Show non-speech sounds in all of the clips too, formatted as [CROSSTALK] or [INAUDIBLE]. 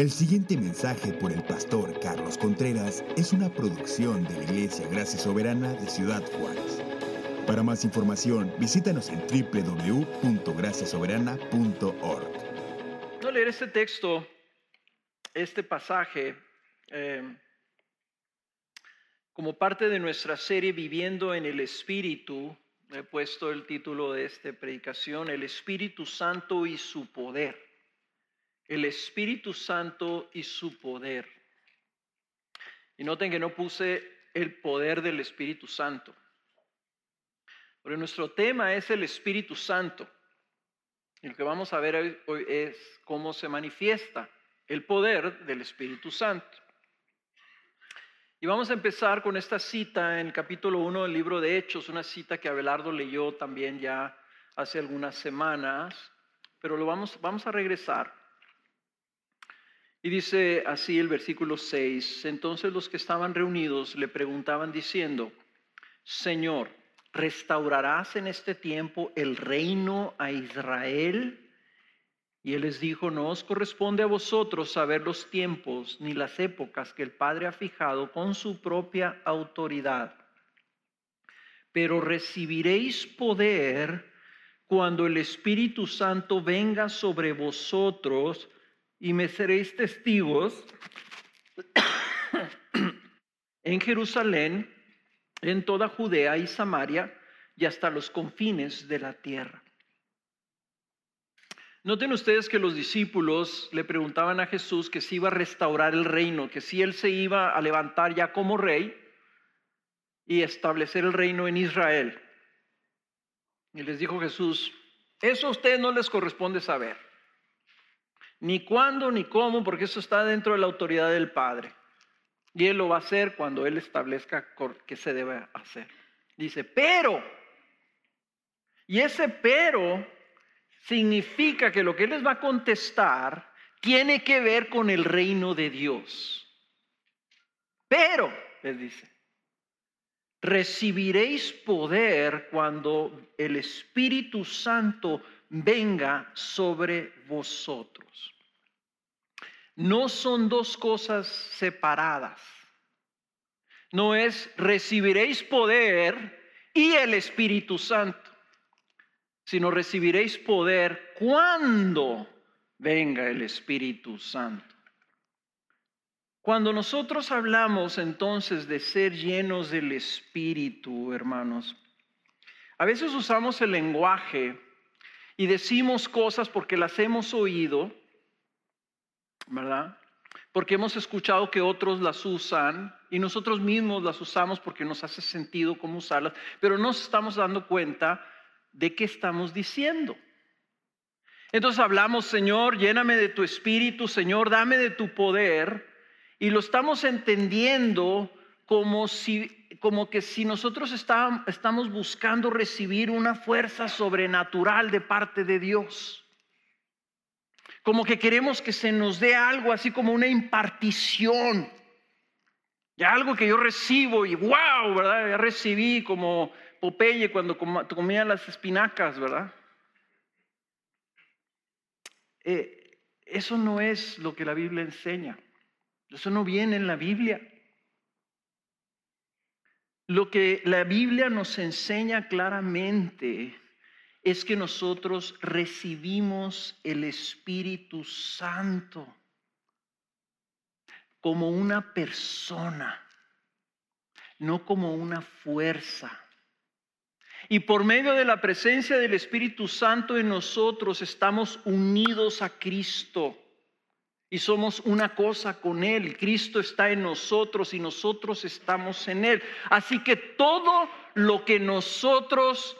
El siguiente mensaje por el pastor Carlos Contreras es una producción de la Iglesia Gracia Soberana de Ciudad Juárez. Para más información, visítanos en www.graciasoberana.org. No leer este texto, este pasaje, eh, como parte de nuestra serie Viviendo en el Espíritu, he puesto el título de esta predicación, El Espíritu Santo y su poder. El Espíritu Santo y su poder. Y noten que no puse el poder del Espíritu Santo. Pero nuestro tema es el Espíritu Santo. Y lo que vamos a ver hoy es cómo se manifiesta el poder del Espíritu Santo. Y vamos a empezar con esta cita en el capítulo 1 del libro de Hechos, una cita que Abelardo leyó también ya hace algunas semanas, pero lo vamos, vamos a regresar. Y dice así el versículo 6, entonces los que estaban reunidos le preguntaban diciendo, Señor, ¿restaurarás en este tiempo el reino a Israel? Y él les dijo, no os corresponde a vosotros saber los tiempos ni las épocas que el Padre ha fijado con su propia autoridad, pero recibiréis poder cuando el Espíritu Santo venga sobre vosotros y me seréis testigos [COUGHS] en Jerusalén, en toda Judea y Samaria y hasta los confines de la tierra. Noten ustedes que los discípulos le preguntaban a Jesús que si iba a restaurar el reino, que si él se iba a levantar ya como rey y establecer el reino en Israel. Y les dijo Jesús, eso a ustedes no les corresponde saber, ni cuándo ni cómo, porque eso está dentro de la autoridad del Padre. Y Él lo va a hacer cuando Él establezca que se debe hacer. Dice, pero, y ese pero significa que lo que Él les va a contestar tiene que ver con el reino de Dios. Pero, les dice, recibiréis poder cuando el Espíritu Santo venga sobre vosotros. No son dos cosas separadas. No es recibiréis poder y el Espíritu Santo sino recibiréis poder cuando venga el Espíritu Santo. Cuando nosotros hablamos entonces de ser llenos del Espíritu, hermanos, a veces usamos el lenguaje y decimos cosas porque las hemos oído, ¿verdad? Porque hemos escuchado que otros las usan y nosotros mismos las usamos porque nos hace sentido cómo usarlas, pero no nos estamos dando cuenta de qué estamos diciendo. Entonces hablamos, Señor, lléname de tu espíritu, Señor, dame de tu poder, y lo estamos entendiendo como si como que si nosotros estamos buscando recibir una fuerza sobrenatural de parte de Dios. Como que queremos que se nos dé algo así como una impartición. Ya algo que yo recibo y wow, ¿verdad? Ya recibí como Popeye cuando comía las espinacas, ¿verdad? Eh, eso no es lo que la Biblia enseña. Eso no viene en la Biblia. Lo que la Biblia nos enseña claramente es que nosotros recibimos el Espíritu Santo como una persona, no como una fuerza. Y por medio de la presencia del Espíritu Santo en nosotros estamos unidos a Cristo y somos una cosa con Él. Cristo está en nosotros y nosotros estamos en Él. Así que todo lo que nosotros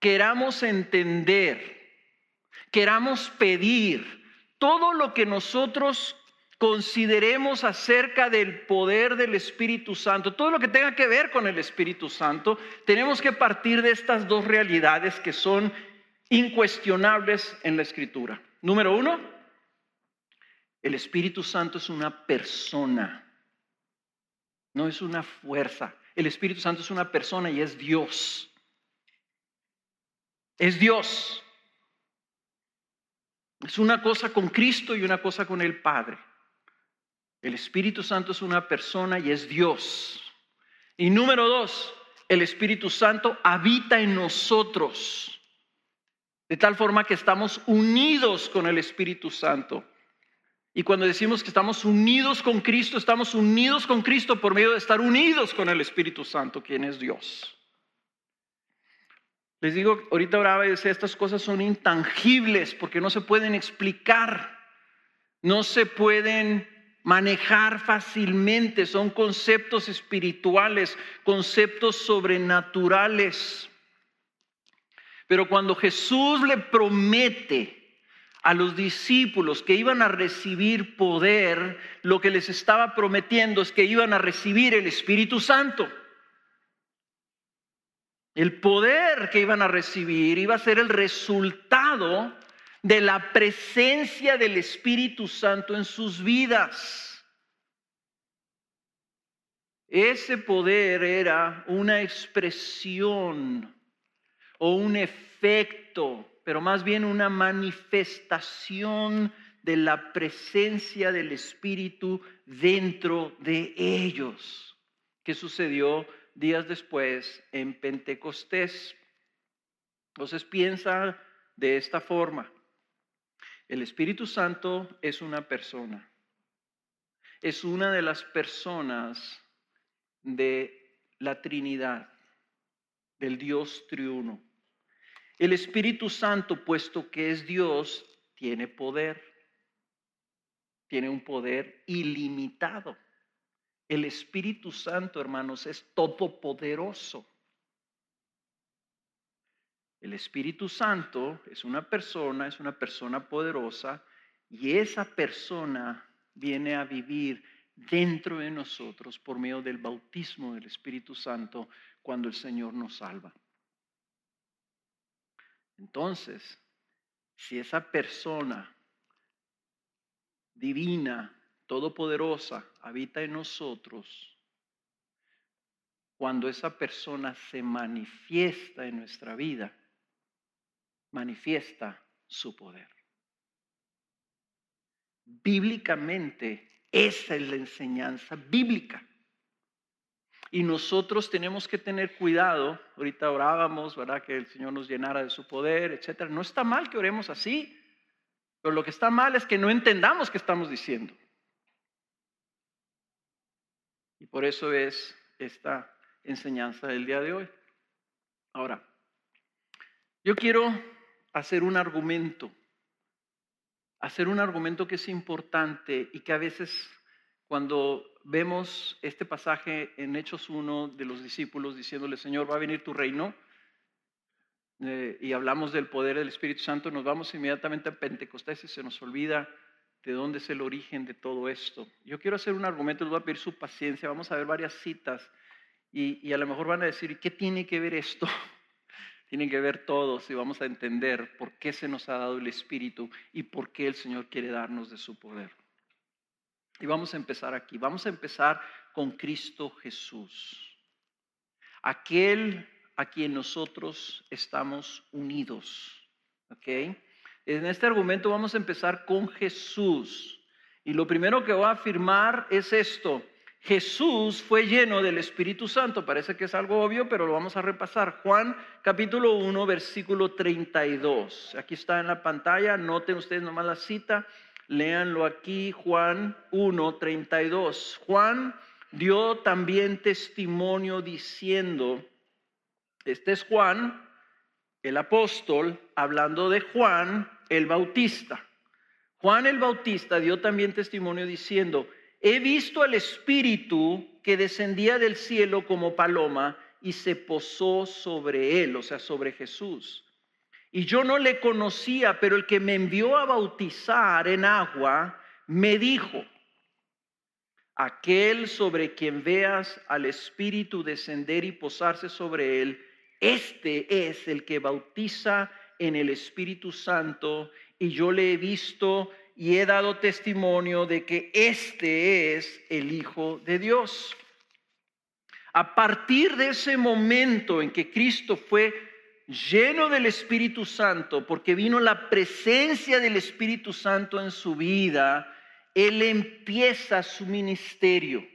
queramos entender, queramos pedir, todo lo que nosotros consideremos acerca del poder del Espíritu Santo, todo lo que tenga que ver con el Espíritu Santo, tenemos que partir de estas dos realidades que son incuestionables en la Escritura. Número uno, el Espíritu Santo es una persona, no es una fuerza. El Espíritu Santo es una persona y es Dios. Es Dios. Es una cosa con Cristo y una cosa con el Padre. El Espíritu Santo es una persona y es Dios. Y número dos, el Espíritu Santo habita en nosotros. De tal forma que estamos unidos con el Espíritu Santo. Y cuando decimos que estamos unidos con Cristo, estamos unidos con Cristo por medio de estar unidos con el Espíritu Santo, quien es Dios. Les digo, ahorita oraba y decía, estas cosas son intangibles porque no se pueden explicar, no se pueden manejar fácilmente, son conceptos espirituales, conceptos sobrenaturales. Pero cuando Jesús le promete a los discípulos que iban a recibir poder, lo que les estaba prometiendo es que iban a recibir el Espíritu Santo. El poder que iban a recibir iba a ser el resultado de la presencia del Espíritu Santo en sus vidas. Ese poder era una expresión o un efecto, pero más bien una manifestación de la presencia del Espíritu dentro de ellos. ¿Qué sucedió? Días después en Pentecostés. Entonces piensa de esta forma. El Espíritu Santo es una persona. Es una de las personas de la Trinidad, del Dios triuno. El Espíritu Santo, puesto que es Dios, tiene poder. Tiene un poder ilimitado. El Espíritu Santo, hermanos, es todopoderoso. El Espíritu Santo es una persona, es una persona poderosa y esa persona viene a vivir dentro de nosotros por medio del bautismo del Espíritu Santo cuando el Señor nos salva. Entonces, si esa persona divina todopoderosa habita en nosotros, cuando esa persona se manifiesta en nuestra vida, manifiesta su poder. Bíblicamente, esa es la enseñanza bíblica. Y nosotros tenemos que tener cuidado, ahorita orábamos, ¿verdad? Que el Señor nos llenara de su poder, etcétera. No está mal que oremos así, pero lo que está mal es que no entendamos qué estamos diciendo. Y por eso es esta enseñanza del día de hoy. Ahora, yo quiero hacer un argumento, hacer un argumento que es importante y que a veces cuando vemos este pasaje en Hechos 1 de los discípulos diciéndole, Señor, va a venir tu reino, eh, y hablamos del poder del Espíritu Santo, nos vamos inmediatamente a Pentecostés y se nos olvida de dónde es el origen de todo esto. Yo quiero hacer un argumento, les voy a pedir su paciencia, vamos a ver varias citas y, a lo mejor van a decir, ¿qué tiene que ver esto? [LAUGHS] Tienen que ver todos y vamos a entender por qué se nos ha dado el Espíritu y por qué el Señor quiere darnos de su poder. Y vamos a empezar aquí, vamos a empezar con Cristo Jesús, aquel a quien nosotros estamos unidos. ¿ok?, en este argumento vamos a empezar con Jesús. Y lo primero que voy a afirmar es esto. Jesús fue lleno del Espíritu Santo. Parece que es algo obvio, pero lo vamos a repasar. Juan capítulo 1, versículo 32. Aquí está en la pantalla. Noten ustedes nomás la cita. Léanlo aquí. Juan 1, 32. Juan dio también testimonio diciendo, este es Juan, el apóstol, hablando de Juan el Bautista. Juan el Bautista dio también testimonio diciendo, he visto al Espíritu que descendía del cielo como paloma y se posó sobre él, o sea, sobre Jesús. Y yo no le conocía, pero el que me envió a bautizar en agua me dijo, aquel sobre quien veas al Espíritu descender y posarse sobre él, este es el que bautiza en el Espíritu Santo y yo le he visto y he dado testimonio de que este es el Hijo de Dios. A partir de ese momento en que Cristo fue lleno del Espíritu Santo, porque vino la presencia del Espíritu Santo en su vida, Él empieza su ministerio.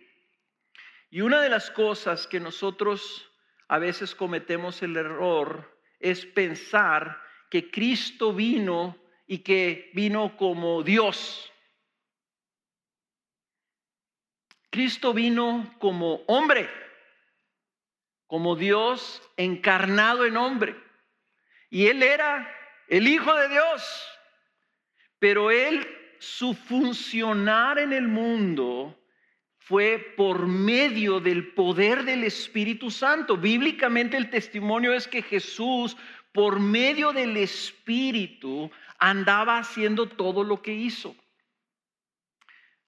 Y una de las cosas que nosotros a veces cometemos el error es pensar que Cristo vino y que vino como Dios. Cristo vino como hombre, como Dios encarnado en hombre. Y Él era el Hijo de Dios. Pero Él, su funcionar en el mundo fue por medio del poder del Espíritu Santo. Bíblicamente el testimonio es que Jesús, por medio del Espíritu, andaba haciendo todo lo que hizo.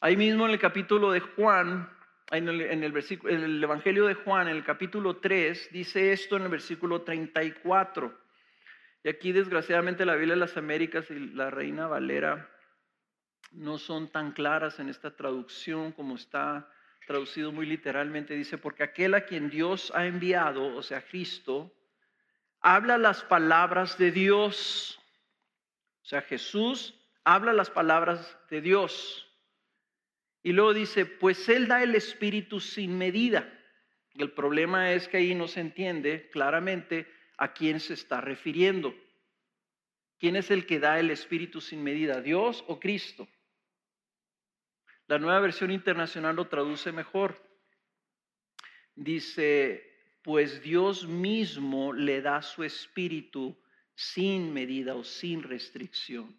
Ahí mismo en el capítulo de Juan, en el, versículo, en el Evangelio de Juan, en el capítulo 3, dice esto en el versículo 34. Y aquí desgraciadamente la Biblia de las Américas y la Reina Valera no son tan claras en esta traducción como está traducido muy literalmente. Dice, porque aquel a quien Dios ha enviado, o sea, Cristo, habla las palabras de Dios. O sea, Jesús habla las palabras de Dios. Y luego dice, pues Él da el Espíritu sin medida. El problema es que ahí no se entiende claramente a quién se está refiriendo. ¿Quién es el que da el Espíritu sin medida? ¿Dios o Cristo? La nueva versión internacional lo traduce mejor. Dice, pues Dios mismo le da su Espíritu sin medida o sin restricción,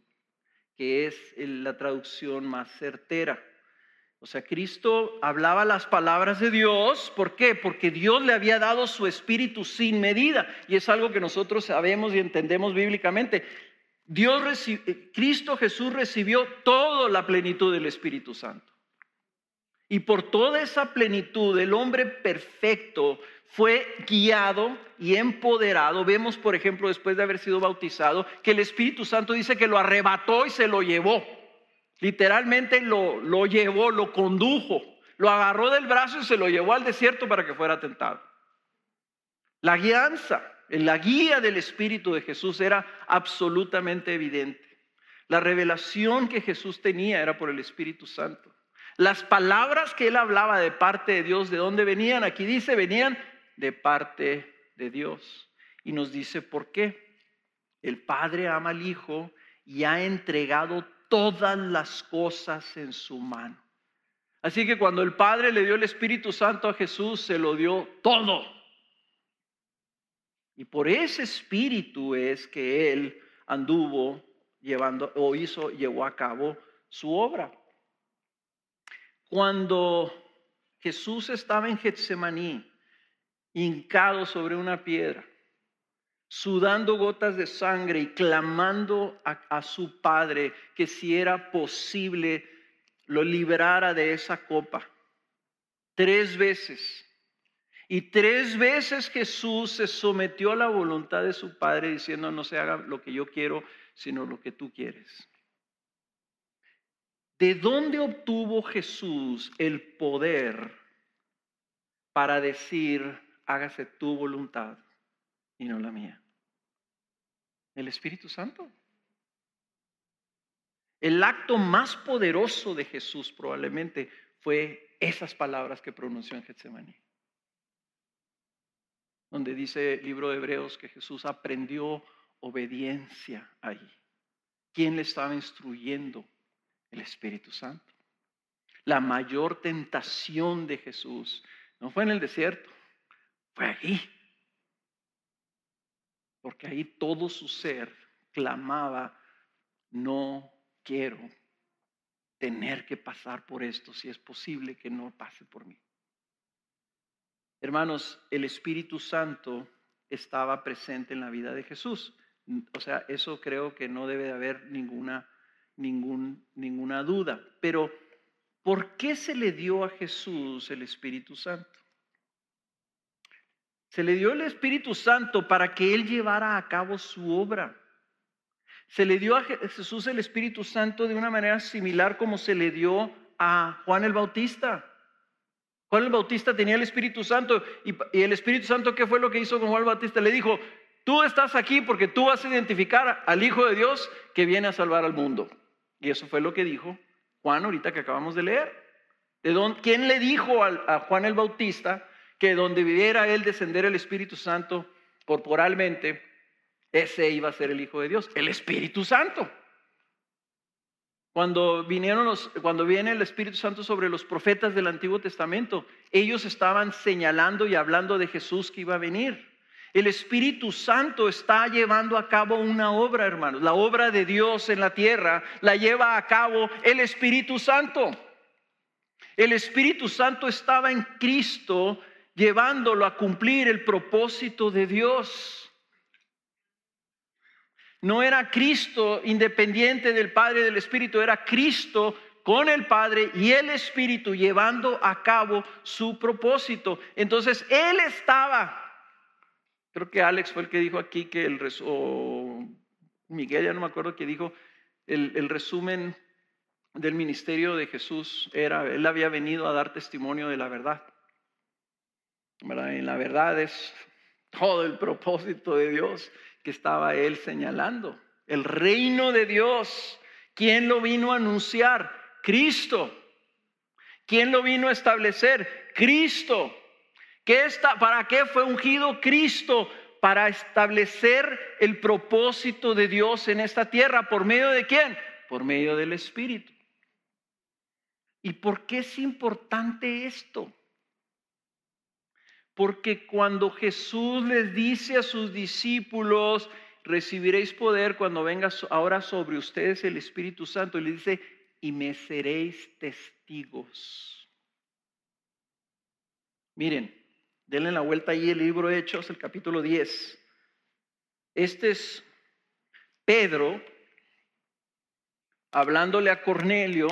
que es la traducción más certera. O sea, Cristo hablaba las palabras de Dios. ¿Por qué? Porque Dios le había dado su espíritu sin medida. Y es algo que nosotros sabemos y entendemos bíblicamente. Dios eh, Cristo Jesús recibió toda la plenitud del Espíritu Santo. Y por toda esa plenitud, el hombre perfecto fue guiado y empoderado. Vemos, por ejemplo, después de haber sido bautizado, que el Espíritu Santo dice que lo arrebató y se lo llevó. Literalmente lo, lo llevó, lo condujo, lo agarró del brazo y se lo llevó al desierto para que fuera tentado. La guianza, la guía del Espíritu de Jesús era absolutamente evidente. La revelación que Jesús tenía era por el Espíritu Santo. Las palabras que él hablaba de parte de Dios, ¿de dónde venían? Aquí dice, venían de parte de Dios. Y nos dice por qué. El Padre ama al Hijo y ha entregado todas las cosas en su mano. Así que cuando el Padre le dio el Espíritu Santo a Jesús, se lo dio todo. Y por ese Espíritu es que Él anduvo llevando o hizo, llevó a cabo su obra. Cuando Jesús estaba en Getsemaní, hincado sobre una piedra, sudando gotas de sangre y clamando a, su Padre que si era posible lo liberara de esa copa. Tres veces. Y tres veces Jesús se sometió a la voluntad de su Padre diciendo, no se haga lo que yo quiero, sino lo que tú quieres. ¿De dónde obtuvo Jesús el poder para decir, hágase tu voluntad? y no la mía. El Espíritu Santo. El acto más poderoso de Jesús probablemente fue esas palabras que pronunció en Getsemaní. Donde dice el libro de Hebreos que Jesús aprendió obediencia ahí. ¿Quién le estaba instruyendo? El Espíritu Santo. La mayor tentación de Jesús no fue en el desierto, fue allí porque ahí todo su ser clamaba, no quiero tener que pasar por esto, si es posible que no pase por mí. Hermanos, el Espíritu Santo estaba presente en la vida de Jesús. O sea, eso creo que no debe de haber ninguna, ninguna duda. Pero, ¿por qué se le dio a Jesús el Espíritu Santo? Se le dio el Espíritu Santo para que Él llevara a cabo su obra. Se le dio a Jesús el Espíritu Santo de una manera similar como se le dio a Juan el Bautista. Juan el Bautista tenía el Espíritu Santo y, el Espíritu Santo, ¿qué fue lo que hizo con Juan el Bautista? Le dijo, tú estás aquí porque tú vas a identificar al Hijo de Dios que viene a salvar al mundo. Y eso fue lo que dijo Juan, ahorita que acabamos de leer. ¿De ¿Quién le dijo a, Juan el Bautista que donde viviera él descender el Espíritu Santo corporalmente, ese iba a ser el Hijo de Dios? El Espíritu Santo. Cuando vinieron los, cuando viene el Espíritu Santo sobre los profetas del Antiguo Testamento, ellos estaban señalando y hablando de Jesús que iba a venir. El Espíritu Santo está llevando a cabo una obra, hermanos. La obra de Dios en la tierra la lleva a cabo el Espíritu Santo. El Espíritu Santo estaba en Cristo llevándolo a cumplir el propósito de Dios. No era Cristo independiente del Padre y del Espíritu, era Cristo con el Padre y el Espíritu llevando a cabo su propósito. Entonces, Él estaba Creo que Alex fue el que dijo aquí que el o Miguel, ya no me acuerdo, que dijo el, resumen del ministerio de Jesús era, él había venido a dar testimonio de la verdad. La verdad es todo el propósito de Dios que estaba él señalando. El reino de Dios. ¿Quién lo vino a anunciar? Cristo. ¿Quién lo vino a establecer? Cristo. ¿Para qué fue ungido Cristo? Para establecer el propósito de Dios en esta tierra. ¿Por medio de quién? Por medio del Espíritu. ¿Y por qué es importante esto? Porque cuando Jesús les dice a sus discípulos, recibiréis poder cuando venga ahora sobre ustedes el Espíritu Santo, y le dice, y me seréis testigos. Miren, Denle la vuelta ahí el libro de Hechos, el capítulo 10. Este es Pedro hablándole a Cornelio,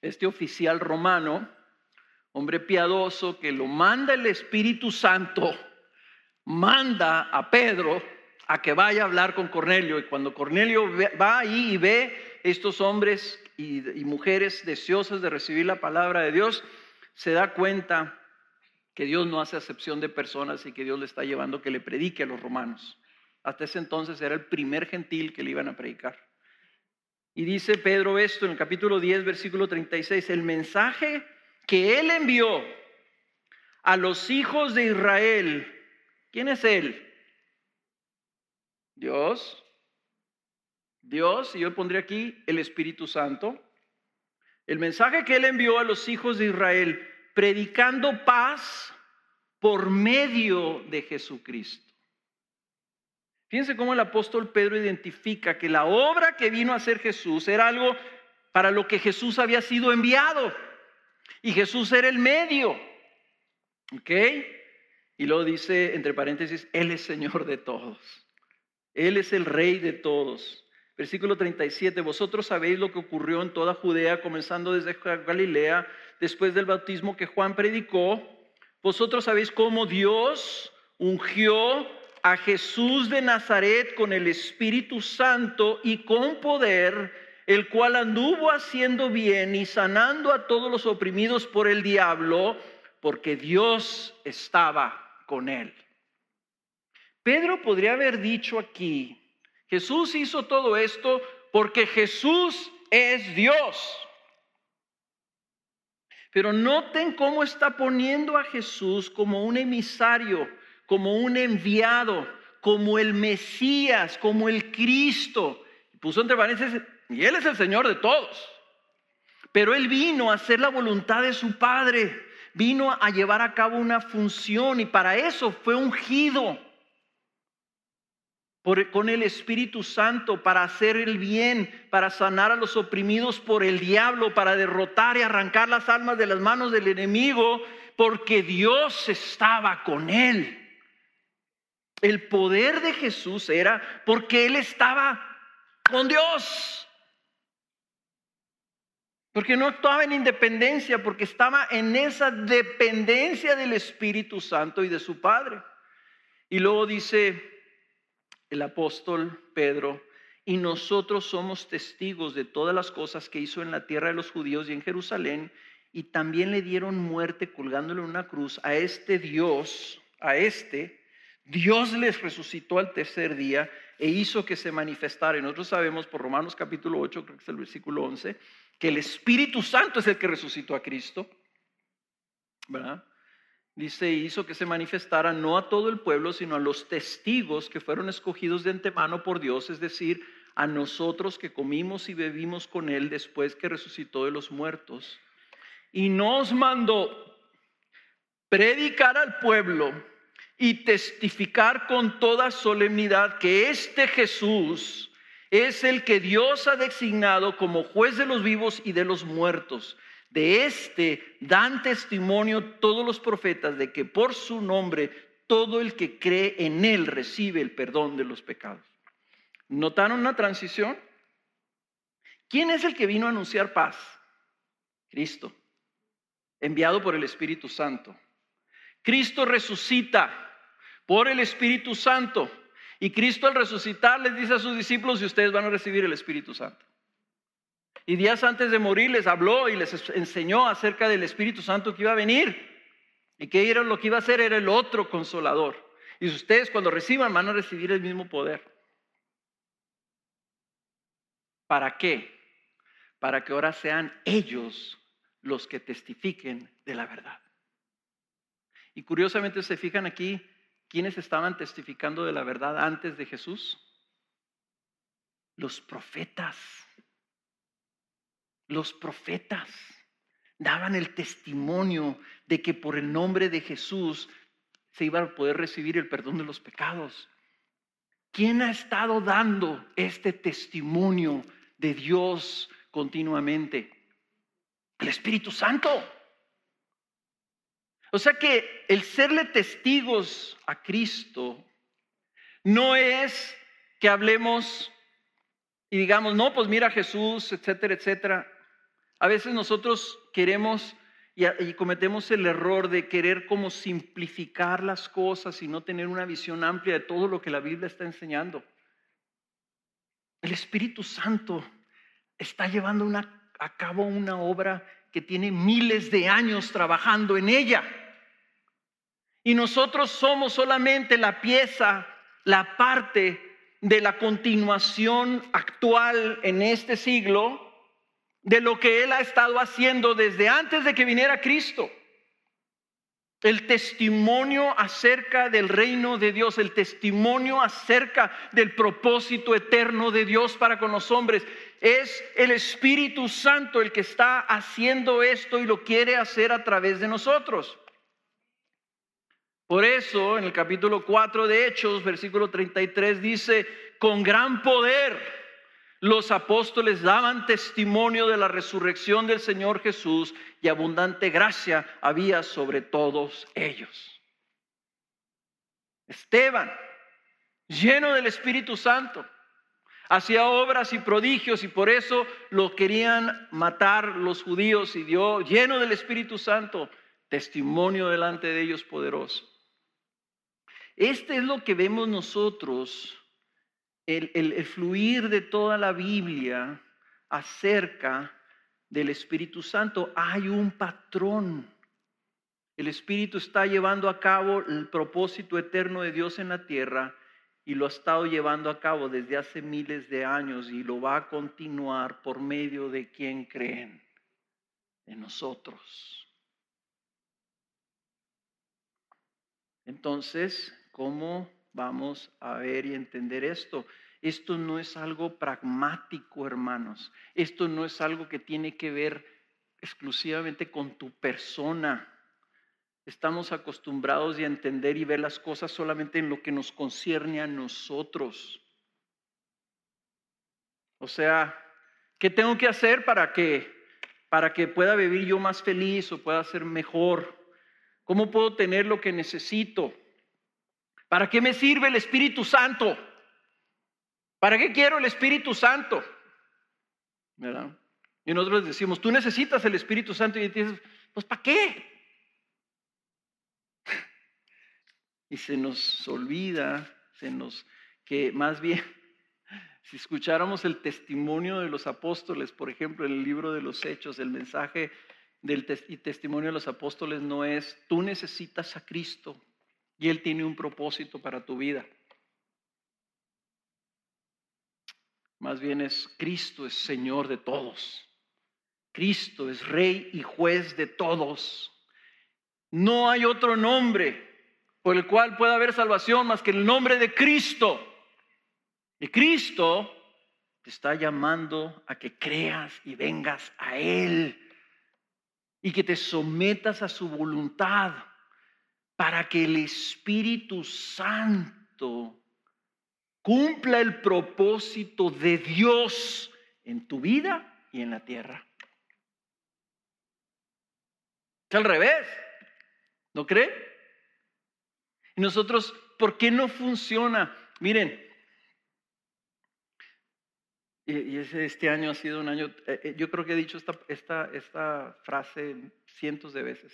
este oficial romano, hombre piadoso que lo manda el Espíritu Santo, manda a Pedro a que vaya a hablar con Cornelio. Y cuando Cornelio va ahí y ve estos hombres y, mujeres deseosas de recibir la palabra de Dios, se da cuenta que Dios no hace acepción de personas y que Dios le está llevando que le predique a los romanos. Hasta ese entonces era el primer gentil que le iban a predicar. Y dice Pedro esto en el capítulo 10, versículo 36, el mensaje que él envió a los hijos de Israel, ¿quién es él? Dios. Dios, y yo pondré aquí el Espíritu Santo, el mensaje que él envió a los hijos de Israel, predicando paz por medio de Jesucristo. Fíjense cómo el apóstol Pedro identifica que la obra que vino a hacer Jesús era algo para lo que Jesús había sido enviado. Y Jesús era el medio. ¿Ok? Y luego dice, entre paréntesis, Él es Señor de todos. Él es el Rey de todos. Versículo 37, vosotros sabéis lo que ocurrió en toda Judea, comenzando desde Galilea, después del bautismo que Juan predicó. Vosotros sabéis cómo Dios ungió a Jesús de Nazaret con el Espíritu Santo y con poder, el cual anduvo haciendo bien y sanando a todos los oprimidos por el diablo, porque Dios estaba con él. Pedro podría haber dicho aquí, Jesús hizo todo esto porque Jesús es Dios. Pero noten cómo está poniendo a Jesús como un emisario, como un enviado, como el Mesías, como el Cristo. Puso entre paréntesis, y Él es el Señor de todos. Pero Él vino a hacer la voluntad de su Padre, vino a llevar a cabo una función y para eso fue ungido con el Espíritu Santo para hacer el bien, para sanar a los oprimidos por el diablo, para derrotar y arrancar las almas de las manos del enemigo, porque Dios estaba con él. El poder de Jesús era porque él estaba con Dios. Porque no actuaba en independencia, porque estaba en esa dependencia del Espíritu Santo y de su Padre. Y luego dice el apóstol Pedro, y nosotros somos testigos de todas las cosas que hizo en la tierra de los judíos y en Jerusalén, y también le dieron muerte colgándole en una cruz a este Dios, a este, Dios les resucitó al tercer día e hizo que se manifestara. Y nosotros sabemos por Romanos capítulo 8, creo que es el versículo 11, que el Espíritu Santo es el que resucitó a Cristo. ¿Verdad? Dice, hizo que se manifestara no a todo el pueblo, sino a los testigos que fueron escogidos de antemano por Dios, es decir, a nosotros que comimos y bebimos con Él después que resucitó de los muertos. Y nos mandó predicar al pueblo y testificar con toda solemnidad que este Jesús es el que Dios ha designado como juez de los vivos y de los muertos de este dan testimonio todos los profetas de que por su nombre todo el que cree en él recibe el perdón de los pecados. ¿Notaron una transición? ¿Quién es el que vino a anunciar paz? Cristo, enviado por el Espíritu Santo. Cristo resucita por el Espíritu Santo. Y Cristo al resucitar les dice a sus discípulos y ustedes van a recibir el Espíritu Santo. Y días antes de morir les habló y les enseñó acerca del Espíritu Santo que iba a venir. Y que era lo que iba a hacer era el otro consolador. Y ustedes cuando reciban van a recibir el mismo poder. ¿Para qué? Para que ahora sean ellos los que testifiquen de la verdad. Y curiosamente se fijan aquí, ¿quiénes estaban testificando de la verdad antes de Jesús? Los profetas. Los profetas daban el testimonio de que por el nombre de Jesús se iba a poder recibir el perdón de los pecados. ¿Quién ha estado dando este testimonio de Dios continuamente? El Espíritu Santo. O sea que el serle testigos a Cristo no es que hablemos y digamos, no, pues mira Jesús, etcétera, etcétera. A veces nosotros queremos y, cometemos el error de querer como simplificar las cosas y no tener una visión amplia de todo lo que la Biblia está enseñando. El Espíritu Santo está llevando a cabo una obra que tiene miles de años trabajando en ella. Y nosotros somos solamente la pieza, la parte de la continuación actual en este siglo de lo que Él ha estado haciendo desde antes de que viniera Cristo. El testimonio acerca del reino de Dios, el testimonio acerca del propósito eterno de Dios para con los hombres. Es el Espíritu Santo el que está haciendo esto y lo quiere hacer a través de nosotros. Por eso en el capítulo 4 de Hechos, versículo 33 dice, con gran poder los apóstoles daban testimonio de la resurrección del Señor Jesús y abundante gracia había sobre todos ellos. Esteban, lleno del Espíritu Santo, hacía obras y prodigios y por eso lo querían matar los judíos y dio, lleno del Espíritu Santo, testimonio delante de ellos poderoso. Este es lo que vemos nosotros el, fluir de toda la Biblia acerca del Espíritu Santo. Hay un patrón. El Espíritu está llevando a cabo el propósito eterno de Dios en la tierra y lo ha estado llevando a cabo desde hace miles de años y lo va a continuar por medio de quien creen, de nosotros. Entonces, ¿cómo vamos a ver y entender esto. Esto no es algo pragmático, hermanos. Esto no es algo que tiene que ver exclusivamente con tu persona. Estamos acostumbrados a entender y ver las cosas solamente en lo que nos concierne a nosotros. O sea, ¿qué tengo que hacer para que para que pueda vivir yo más feliz o pueda ser mejor? ¿Cómo puedo tener lo que necesito? ¿Para qué me sirve el Espíritu Santo? ¿Para qué quiero el Espíritu Santo? Y nosotros decimos, tú necesitas el Espíritu Santo y dices, pues ¿para qué? [LAUGHS] Y se nos olvida, se nos, que más bien, [LAUGHS] si escucháramos el testimonio de los apóstoles, por ejemplo, en el libro de los Hechos, el mensaje del testimonio de los apóstoles no es, tú necesitas a Cristo, y Él tiene un propósito para tu vida. Más bien es Cristo es Señor de todos. Cristo es Rey y juez de todos. No hay otro nombre por el cual pueda haber salvación más que el nombre de Cristo. Y Cristo te está llamando a que creas y vengas a Él y que te sometas a su voluntad para que el Espíritu Santo cumpla el propósito de Dios en tu vida y en la tierra. Es al revés, ¿no cree? Y nosotros, ¿por qué no funciona? Miren, y este año ha sido un año, eh, eh, yo creo que he dicho esta, frase cientos de veces.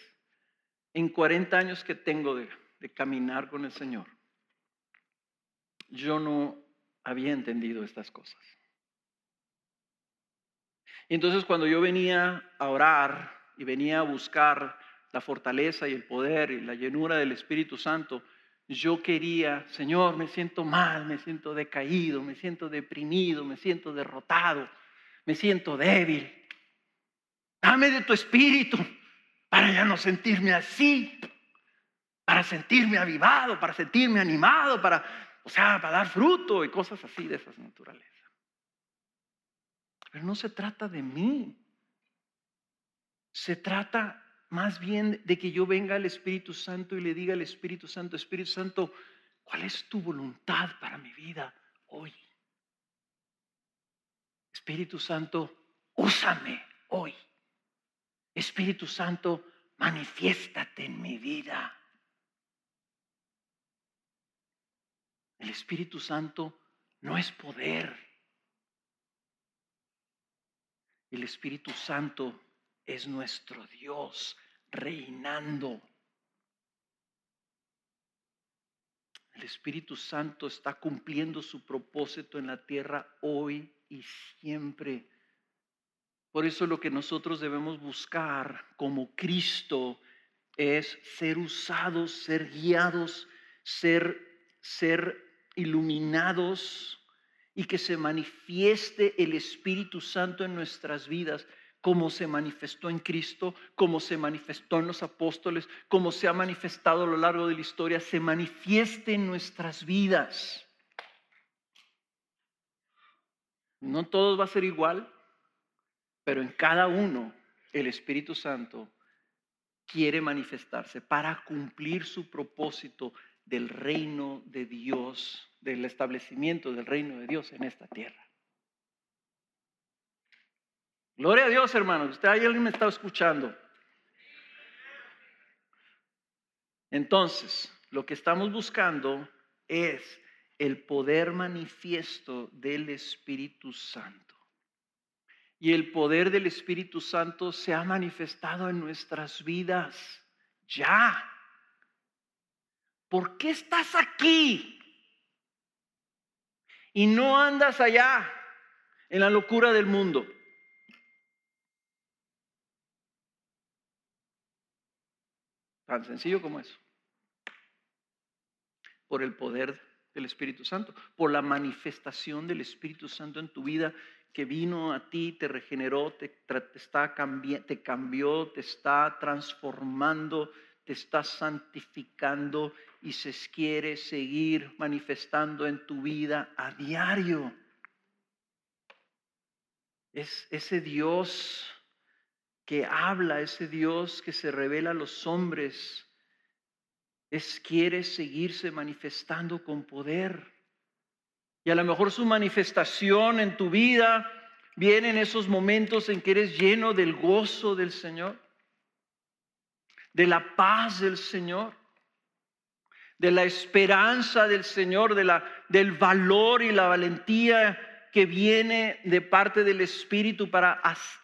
En 40 años que tengo de, caminar con el Señor, yo no había entendido estas cosas. Y entonces cuando yo venía a orar y venía a buscar la fortaleza y el poder y la llenura del Espíritu Santo, yo quería, Señor, me siento mal, me siento decaído, me siento deprimido, me siento derrotado, me siento débil. Dame de tu espíritu para ya no sentirme así, para sentirme avivado, para sentirme animado, para, o sea, para dar fruto y cosas así de esas naturalezas. Pero no se trata de mí. Se trata más bien de que yo venga al Espíritu Santo y le diga al Espíritu Santo, Espíritu Santo, ¿cuál es tu voluntad para mi vida hoy? Espíritu Santo, úsame hoy. Espíritu Santo, manifiéstate en mi vida. El Espíritu Santo no es poder. El Espíritu Santo es nuestro Dios reinando. El Espíritu Santo está cumpliendo su propósito en la tierra hoy y siempre. Por eso lo que nosotros debemos buscar como Cristo es ser usados, ser guiados, ser, ser iluminados y que se manifieste el Espíritu Santo en nuestras vidas como se manifestó en Cristo, como se manifestó en los apóstoles, como se ha manifestado a lo largo de la historia, se manifieste en nuestras vidas. No todo va a ser igual, pero en cada uno el Espíritu Santo quiere manifestarse para cumplir su propósito del reino de Dios, del establecimiento del reino de Dios en esta tierra. Gloria a Dios, hermanos. Usted ahí alguien me está escuchando. Entonces, lo que estamos buscando es el poder manifiesto del Espíritu Santo. Y el poder del Espíritu Santo se ha manifestado en nuestras vidas ya. ¿Por qué estás aquí? Y no andas allá en la locura del mundo. Tan sencillo como eso. Por el poder del Espíritu Santo, por la manifestación del Espíritu Santo en tu vida que vino a ti, te regeneró, te, está te cambió, te está transformando, te está santificando y se quiere seguir manifestando en tu vida a diario. Es ese Dios que habla, ese Dios que se revela a los hombres, es quiere seguirse manifestando con poder. Y a lo mejor su manifestación en tu vida viene en esos momentos en que eres lleno del gozo del Señor, de la paz del Señor, de la esperanza del Señor, de la, del valor y la valentía que viene de parte del Espíritu para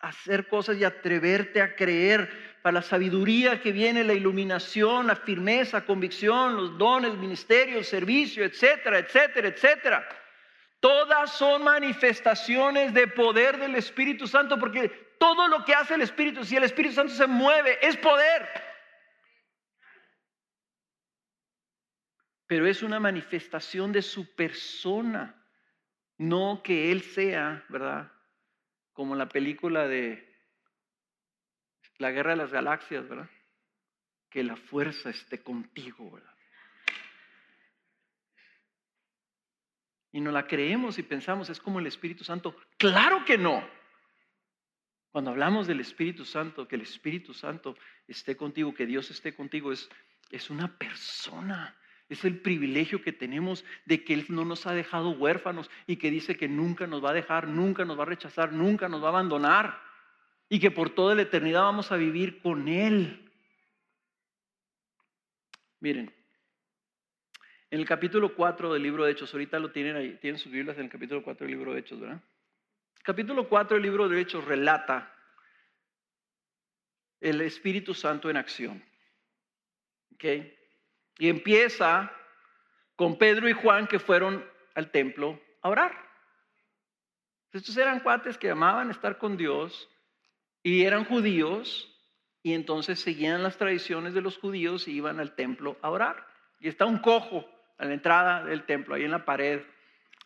hacer cosas y atreverte a creer, para la sabiduría que viene, la iluminación, la firmeza, convicción, los dones, ministerios, servicio, etcétera, etcétera, etcétera. Todas son manifestaciones de poder del Espíritu Santo, porque todo lo que hace el Espíritu, si el Espíritu Santo se mueve, es poder. Pero es una manifestación de su persona No que Él sea, ¿verdad? Como la película de la guerra de las galaxias, ¿verdad? Que la fuerza esté contigo, ¿verdad? Y no la creemos y pensamos, es como el Espíritu Santo. Claro que no. Cuando hablamos del Espíritu Santo, que el Espíritu Santo esté contigo, que Dios esté contigo, es, es una persona. Es el privilegio que tenemos de que Él no nos ha dejado huérfanos y que dice que nunca nos va a dejar, nunca nos va a rechazar, nunca nos va a abandonar y que por toda la eternidad vamos a vivir con Él. Miren, en el capítulo 4 del libro de Hechos, ahorita lo tienen ahí, tienen sus Biblias en el capítulo 4 del libro de Hechos, ¿verdad? Capítulo 4 del libro de Hechos relata el Espíritu Santo en acción. ¿Ok? Y empieza con Pedro y Juan que fueron al templo a orar. Estos eran cuates que amaban estar con Dios y eran judíos y entonces seguían las tradiciones de los judíos y iban al templo a orar. Y está un cojo a la entrada del templo, ahí en la pared.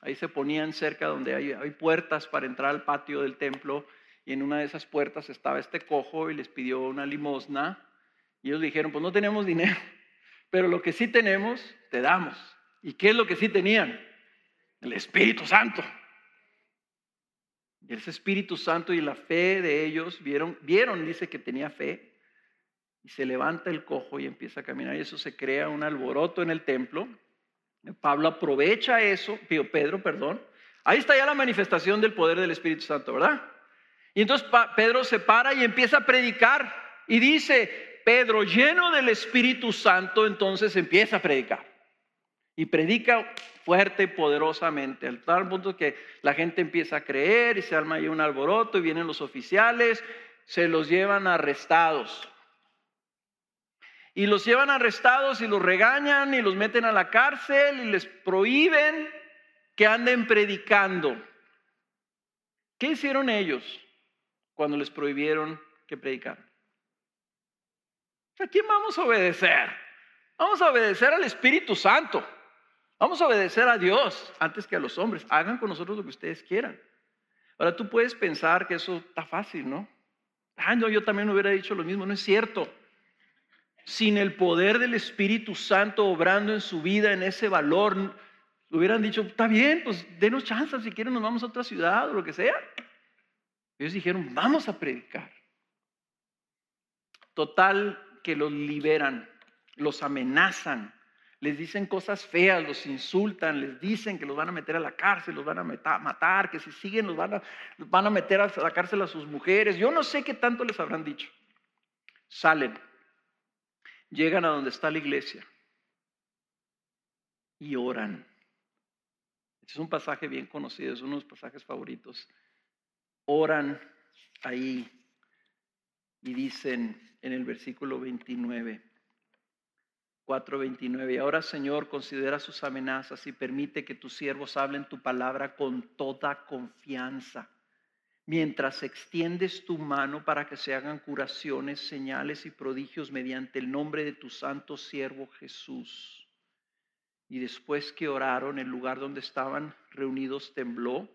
Ahí se ponían cerca donde hay, hay puertas para entrar al patio del templo y en una de esas puertas estaba este cojo y les pidió una limosna. Y ellos dijeron, pues no tenemos dinero, [LAUGHS] pero lo que sí tenemos, te damos. ¿Y qué es lo que sí tenían? El Espíritu Santo. Y ese Espíritu Santo y la fe de ellos vieron, vieron, dice que tenía fe, y se levanta el cojo y empieza a caminar, y eso se crea un alboroto en el templo. Pablo aprovecha eso, Pedro, perdón. Ahí está ya la manifestación del poder del Espíritu Santo, ¿verdad? Y entonces Pedro se para y empieza a predicar y dice, Pedro, lleno del Espíritu Santo, entonces empieza a predicar. Y predica fuerte y poderosamente, al tal punto que la gente empieza a creer y se arma ahí un alboroto y vienen los oficiales, se los llevan arrestados. Y los llevan arrestados y los regañan y los meten a la cárcel y les prohíben que anden predicando. ¿Qué hicieron ellos cuando les prohibieron que predicaran? ¿A quién vamos a obedecer? Vamos a obedecer al Espíritu Santo. Vamos a obedecer a Dios antes que a los hombres. Hagan con nosotros lo que ustedes quieran. Ahora tú puedes pensar que eso está fácil, ¿no? Ah, no, yo también hubiera dicho lo mismo. No es cierto. Sin el poder del Espíritu Santo obrando en su vida, en ese valor, hubieran dicho, está bien, pues denos chance, si quieren nos vamos a otra ciudad o lo que sea. Ellos dijeron, vamos a predicar. Total, que los liberan, los amenazan, les dicen cosas feas, los insultan, les dicen que los van a meter a la cárcel, los van a matar, que si siguen los van a, van a meter a la cárcel a sus mujeres. Yo no sé qué tanto les habrán dicho. Salen, llegan a donde está la iglesia y oran. Este es un pasaje bien conocido, es uno de los pasajes favoritos. Oran ahí y dicen, en el versículo 29. 4:29. Y ahora, Señor, considera sus amenazas y permite que tus siervos hablen tu palabra con toda confianza. Mientras extiendes tu mano para que se hagan curaciones, señales y prodigios mediante el nombre de tu santo siervo Jesús. Y después que oraron, el lugar donde estaban reunidos tembló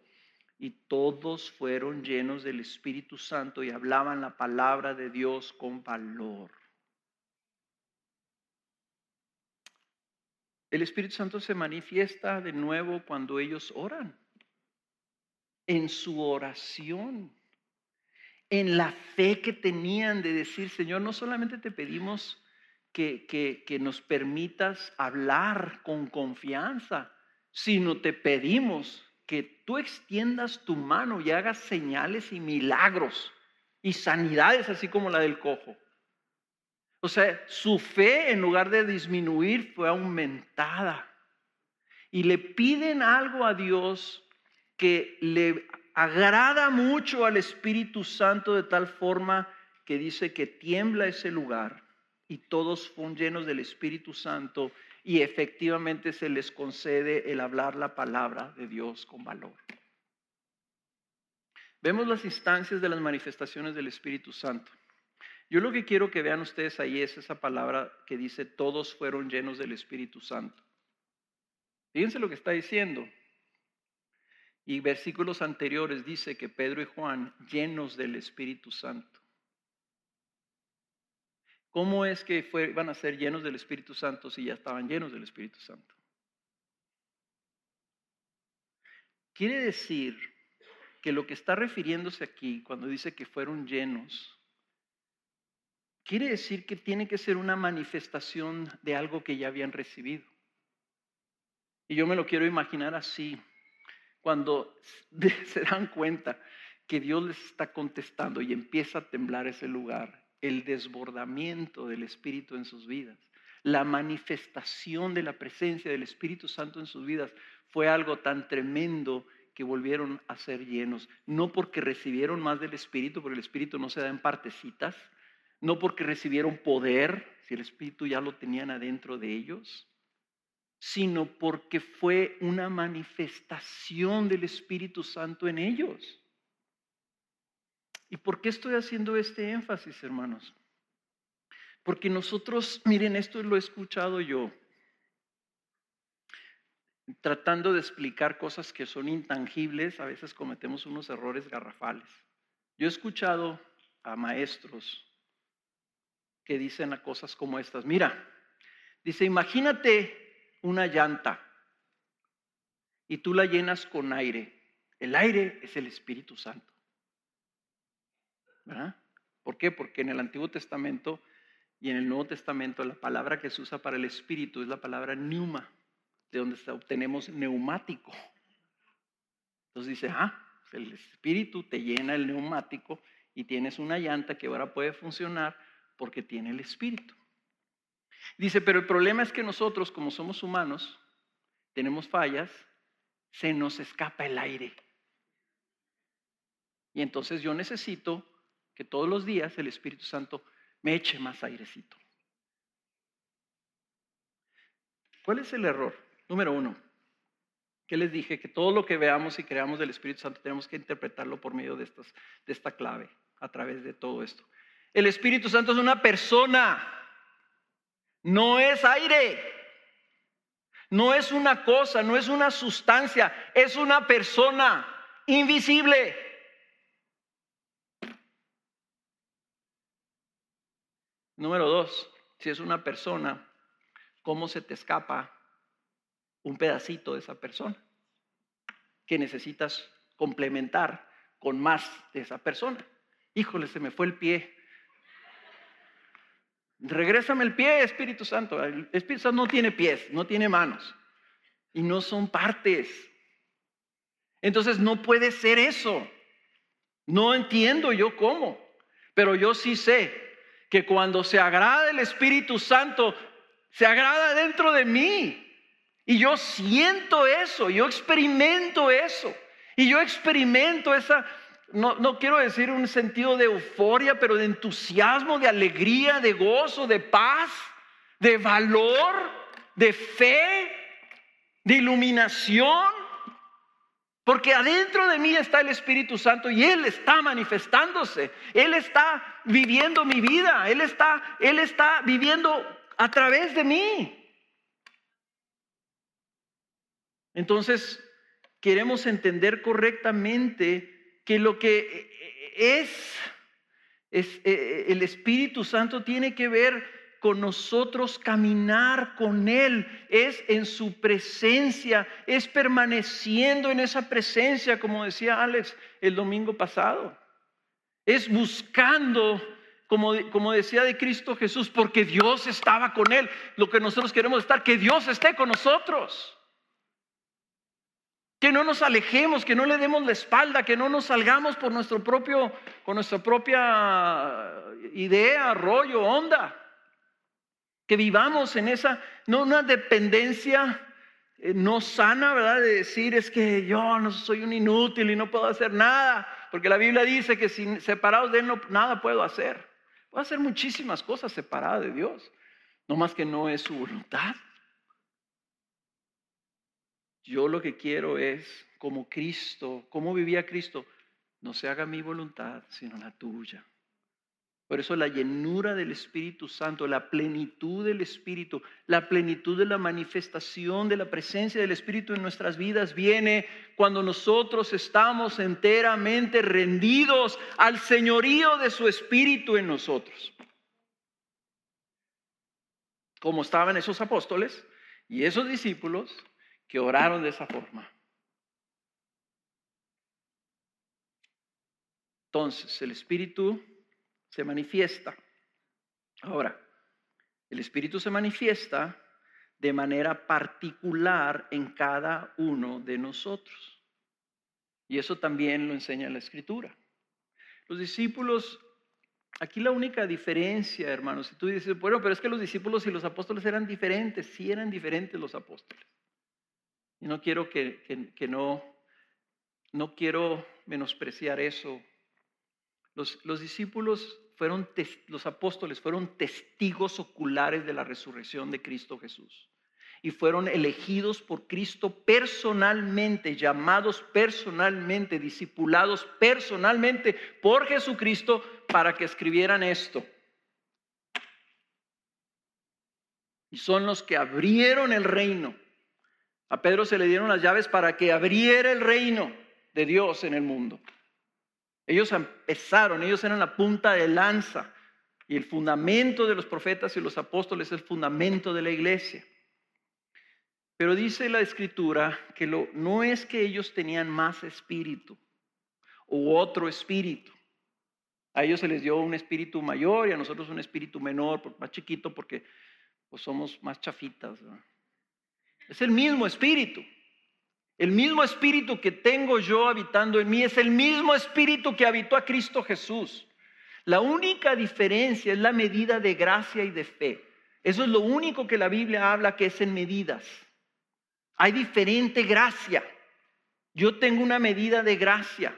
y todos fueron llenos del Espíritu Santo y hablaban la palabra de Dios con valor. El Espíritu Santo se manifiesta de nuevo cuando ellos oran, en su oración, en la fe que tenían de decir, Señor, no solamente te pedimos que, que nos permitas hablar con confianza, sino te pedimos que tú extiendas tu mano y hagas señales y milagros y sanidades así como la del cojo. O sea, su fe en lugar de disminuir fue aumentada. Y le piden algo a Dios que le agrada mucho al Espíritu Santo de tal forma que dice que tiembla ese lugar y todos fueron llenos del Espíritu Santo y efectivamente se les concede el hablar la palabra de Dios con valor. Vemos las instancias de las manifestaciones del Espíritu Santo. Yo lo que quiero que vean ustedes ahí es esa palabra que dice, todos fueron llenos del Espíritu Santo. Fíjense lo que está diciendo, Y versículos anteriores dice que Pedro y Juan llenos del Espíritu Santo. ¿Cómo es que fue, a ser llenos del Espíritu Santo si ya estaban llenos del Espíritu Santo? Quiere decir que lo que está refiriéndose aquí cuando dice que fueron llenos, quiere decir que tiene que ser una manifestación de algo que ya habían recibido. Y yo me lo quiero imaginar así, cuando [LAUGHS] se dan cuenta que Dios les está contestando y empieza a temblar ese lugar el desbordamiento del Espíritu en sus vidas, la manifestación de la presencia del Espíritu Santo en sus vidas fue algo tan tremendo que volvieron a ser llenos, no porque recibieron más del Espíritu, porque el Espíritu no se da en partecitas, no porque recibieron poder, si el Espíritu ya lo tenían adentro de ellos, sino porque fue una manifestación del Espíritu Santo en ellos. ¿Y por qué estoy haciendo este énfasis, hermanos? Porque nosotros, miren, esto lo he escuchado yo, tratando de explicar cosas que son intangibles, a veces cometemos unos errores garrafales. Yo he escuchado a maestros que dicen a cosas como estas. Mira, dice, imagínate una llanta y tú la llenas con aire. El aire es el Espíritu Santo. ¿Por qué? Porque en el Antiguo Testamento y en el Nuevo Testamento la palabra que se usa para el espíritu es la palabra neuma, de donde obtenemos neumático. Entonces dice, ah, el espíritu te llena el neumático y tienes una llanta que ahora puede funcionar porque tiene el espíritu. Dice, pero el problema es que nosotros como somos humanos, tenemos fallas, se nos escapa el aire. Y entonces yo necesito que todos los días el Espíritu Santo me eche más airecito. ¿Cuál es el error? Número uno, que les dije que todo lo que veamos y creamos del Espíritu Santo tenemos que interpretarlo por medio de, estas, de esta clave, a través de todo esto. El Espíritu Santo es una persona, no es aire, no es una cosa, no es una sustancia, es una persona invisible. Número dos, si es una persona, ¿cómo se te escapa un pedacito de esa persona? Que necesitas complementar con más de esa persona. Híjole, se me fue el pie. Regrésame el pie, Espíritu Santo. El Espíritu Santo no tiene pies, no tiene manos. Y no son partes. Entonces no puede ser eso. No entiendo yo cómo. Pero yo sí sé que cuando se agrada el Espíritu Santo, se agrada dentro de mí. Y yo siento eso, yo experimento eso. Y yo experimento esa, no, quiero decir un sentido de euforia, pero de entusiasmo, de alegría, de gozo, de paz, de valor, de fe, de iluminación. Porque adentro de mí está el Espíritu Santo y Él está manifestándose. Él está viviendo mi vida. Él está, Él está viviendo a través de mí. Entonces, queremos entender correctamente que lo que es, es eh, eh, el Espíritu Santo tiene que ver con nosotros caminar con Él, es en su presencia, es permaneciendo en esa presencia, como decía Alex el domingo pasado. Es buscando, como, como decía de Cristo Jesús, porque Dios estaba con Él. Lo que nosotros queremos estar, que Dios esté con nosotros. Que no nos alejemos, que no le demos la espalda, que no nos salgamos por nuestro propio, con nuestra propia idea, rollo, onda que vivamos en esa, no una dependencia eh, no sana, ¿verdad? De decir es que yo no soy un inútil y no puedo hacer nada, porque la Biblia dice que sin separados de Él no, nada puedo hacer. Puedo hacer muchísimas cosas separadas de Dios, no más que no es su voluntad. Yo lo que quiero es, como Cristo, como vivía Cristo, no se haga mi voluntad, sino la tuya. Por eso la llenura del Espíritu Santo, la plenitud del Espíritu, la plenitud de la manifestación de la presencia del Espíritu en nuestras vidas viene cuando nosotros estamos enteramente rendidos al señorío de su Espíritu en nosotros. Como estaban esos apóstoles y esos discípulos que oraron de esa forma. Entonces, el Espíritu se manifiesta. Ahora, el Espíritu se manifiesta de manera particular en cada uno de nosotros. Y eso también lo enseña la Escritura. Los discípulos, aquí la única diferencia, hermanos, si tú dices, bueno, pero es que los discípulos y los apóstoles eran diferentes, sí eran diferentes los apóstoles. Y no quiero que, que no, no quiero menospreciar eso. Los, los discípulos fueron, los apóstoles fueron testigos oculares de la resurrección de Cristo Jesús. Y fueron elegidos por Cristo personalmente, llamados personalmente, discipulados personalmente por Jesucristo para que escribieran esto. Y son los que abrieron el reino. A Pedro se le dieron las llaves para que abriera el reino de Dios en el mundo. Ellos empezaron, ellos eran la punta de lanza. Y el fundamento de los profetas y los apóstoles es el fundamento de la iglesia. Pero dice la escritura que lo, no es que ellos tenían más espíritu u otro espíritu. A ellos se les dio un espíritu mayor y a nosotros un espíritu menor, más chiquito porque pues, somos más chafitas. Es el mismo espíritu. El mismo espíritu que tengo yo habitando en mí es el mismo espíritu que habitó a Cristo Jesús. La única diferencia es la medida de gracia y de fe. Eso es lo único que la Biblia habla que es en medidas. Hay diferente gracia. Yo tengo una medida de gracia.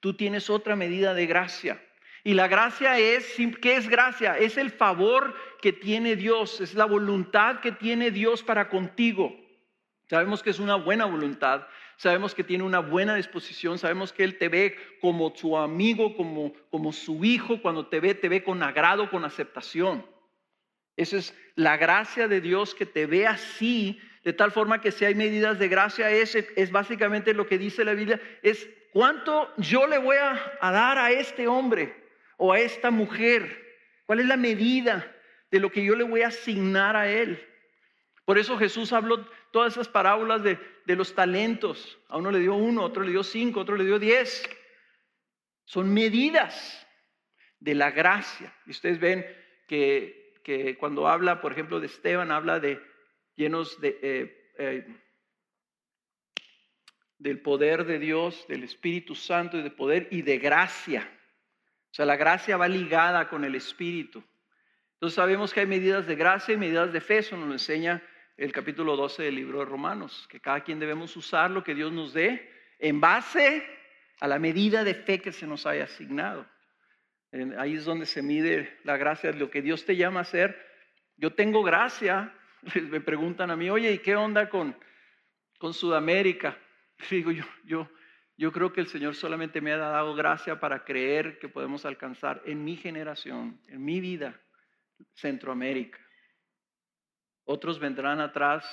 Tú tienes otra medida de gracia. Y la gracia es, ¿qué es gracia? Es el favor que tiene Dios, es la voluntad que tiene Dios para contigo. Sabemos que es una buena voluntad, sabemos que tiene una buena disposición, sabemos que Él te ve como su amigo, como, como su hijo, cuando te ve, te ve con agrado, con aceptación. Esa es la gracia de Dios que te ve así, de tal forma que si hay medidas de gracia, es, es básicamente lo que dice la Biblia, es cuánto yo le voy a, a dar a este hombre o a esta mujer, cuál es la medida de lo que yo le voy a asignar a él. Por eso Jesús habló todas esas parábolas de, los talentos. A uno le dio uno, a otro le dio cinco, a otro le dio diez. Son medidas de la gracia. Y ustedes ven que, cuando habla, por ejemplo, de Esteban, habla de llenos de, eh, eh, del poder de Dios, del Espíritu Santo y de poder y de gracia. O sea, la gracia va ligada con el Espíritu. Entonces sabemos que hay medidas de gracia y medidas de fe, eso nos lo enseña el capítulo 12 del libro de Romanos, que cada quien debemos usar lo que Dios nos dé en base a la medida de fe que se nos haya asignado. Ahí es donde se mide la gracia, lo que Dios te llama a hacer. Yo tengo gracia, [LAUGHS] me preguntan a mí, oye, ¿y qué onda con, con Sudamérica? [LAUGHS] Digo, yo, yo, yo creo que el Señor solamente me ha dado gracia para creer que podemos alcanzar en mi generación, en mi vida, Centroamérica. Otros vendrán atrás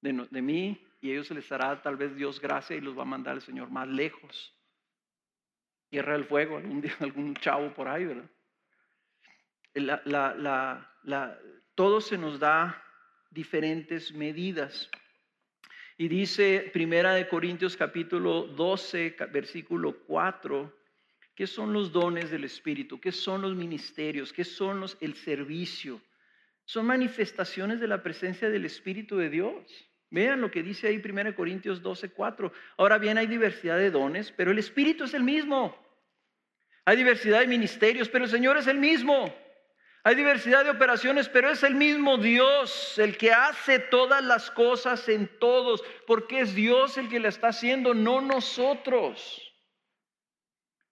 de, mí y ellos les hará tal vez Dios gracia y los va a mandar el Señor más lejos. Tierra del fuego, algún día, [LAUGHS] algún chavo por ahí, ¿verdad? todo se nos da diferentes medidas. Y dice Primera de Corintios capítulo 12, versículo 4, ¿qué son los dones del Espíritu? ¿Qué son los ministerios? ¿Qué son los, el servicio? Son manifestaciones de la presencia del Espíritu de Dios. Vean lo que dice ahí 1 Corintios 12, 4. Ahora bien, hay diversidad de dones, pero el Espíritu es el mismo. Hay diversidad de ministerios, pero el Señor es el mismo. Hay diversidad de operaciones, pero es el mismo Dios el que hace todas las cosas en todos, porque es Dios el que la está haciendo, no nosotros.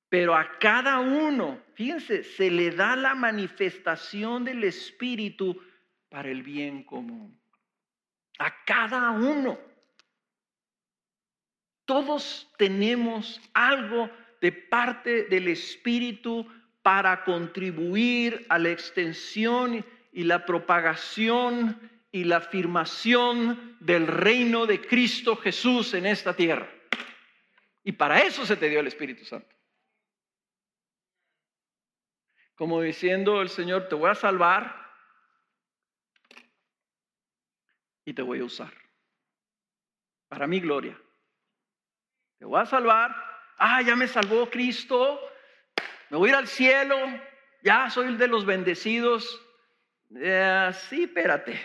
Pero a cada uno, fíjense, se le da la manifestación del Espíritu para el bien común. A cada uno. Todos tenemos algo de parte del Espíritu para contribuir a la extensión y la propagación y la afirmación del reino de Cristo Jesús en esta tierra. Y para eso se te dio el Espíritu Santo. Como diciendo el Señor, te voy a salvar y te voy a usar. Para mi gloria. Te voy a salvar. Ah, ya me salvó Cristo. Me voy a ir al cielo. Ya soy el de los bendecidos. Eh, sí, espérate.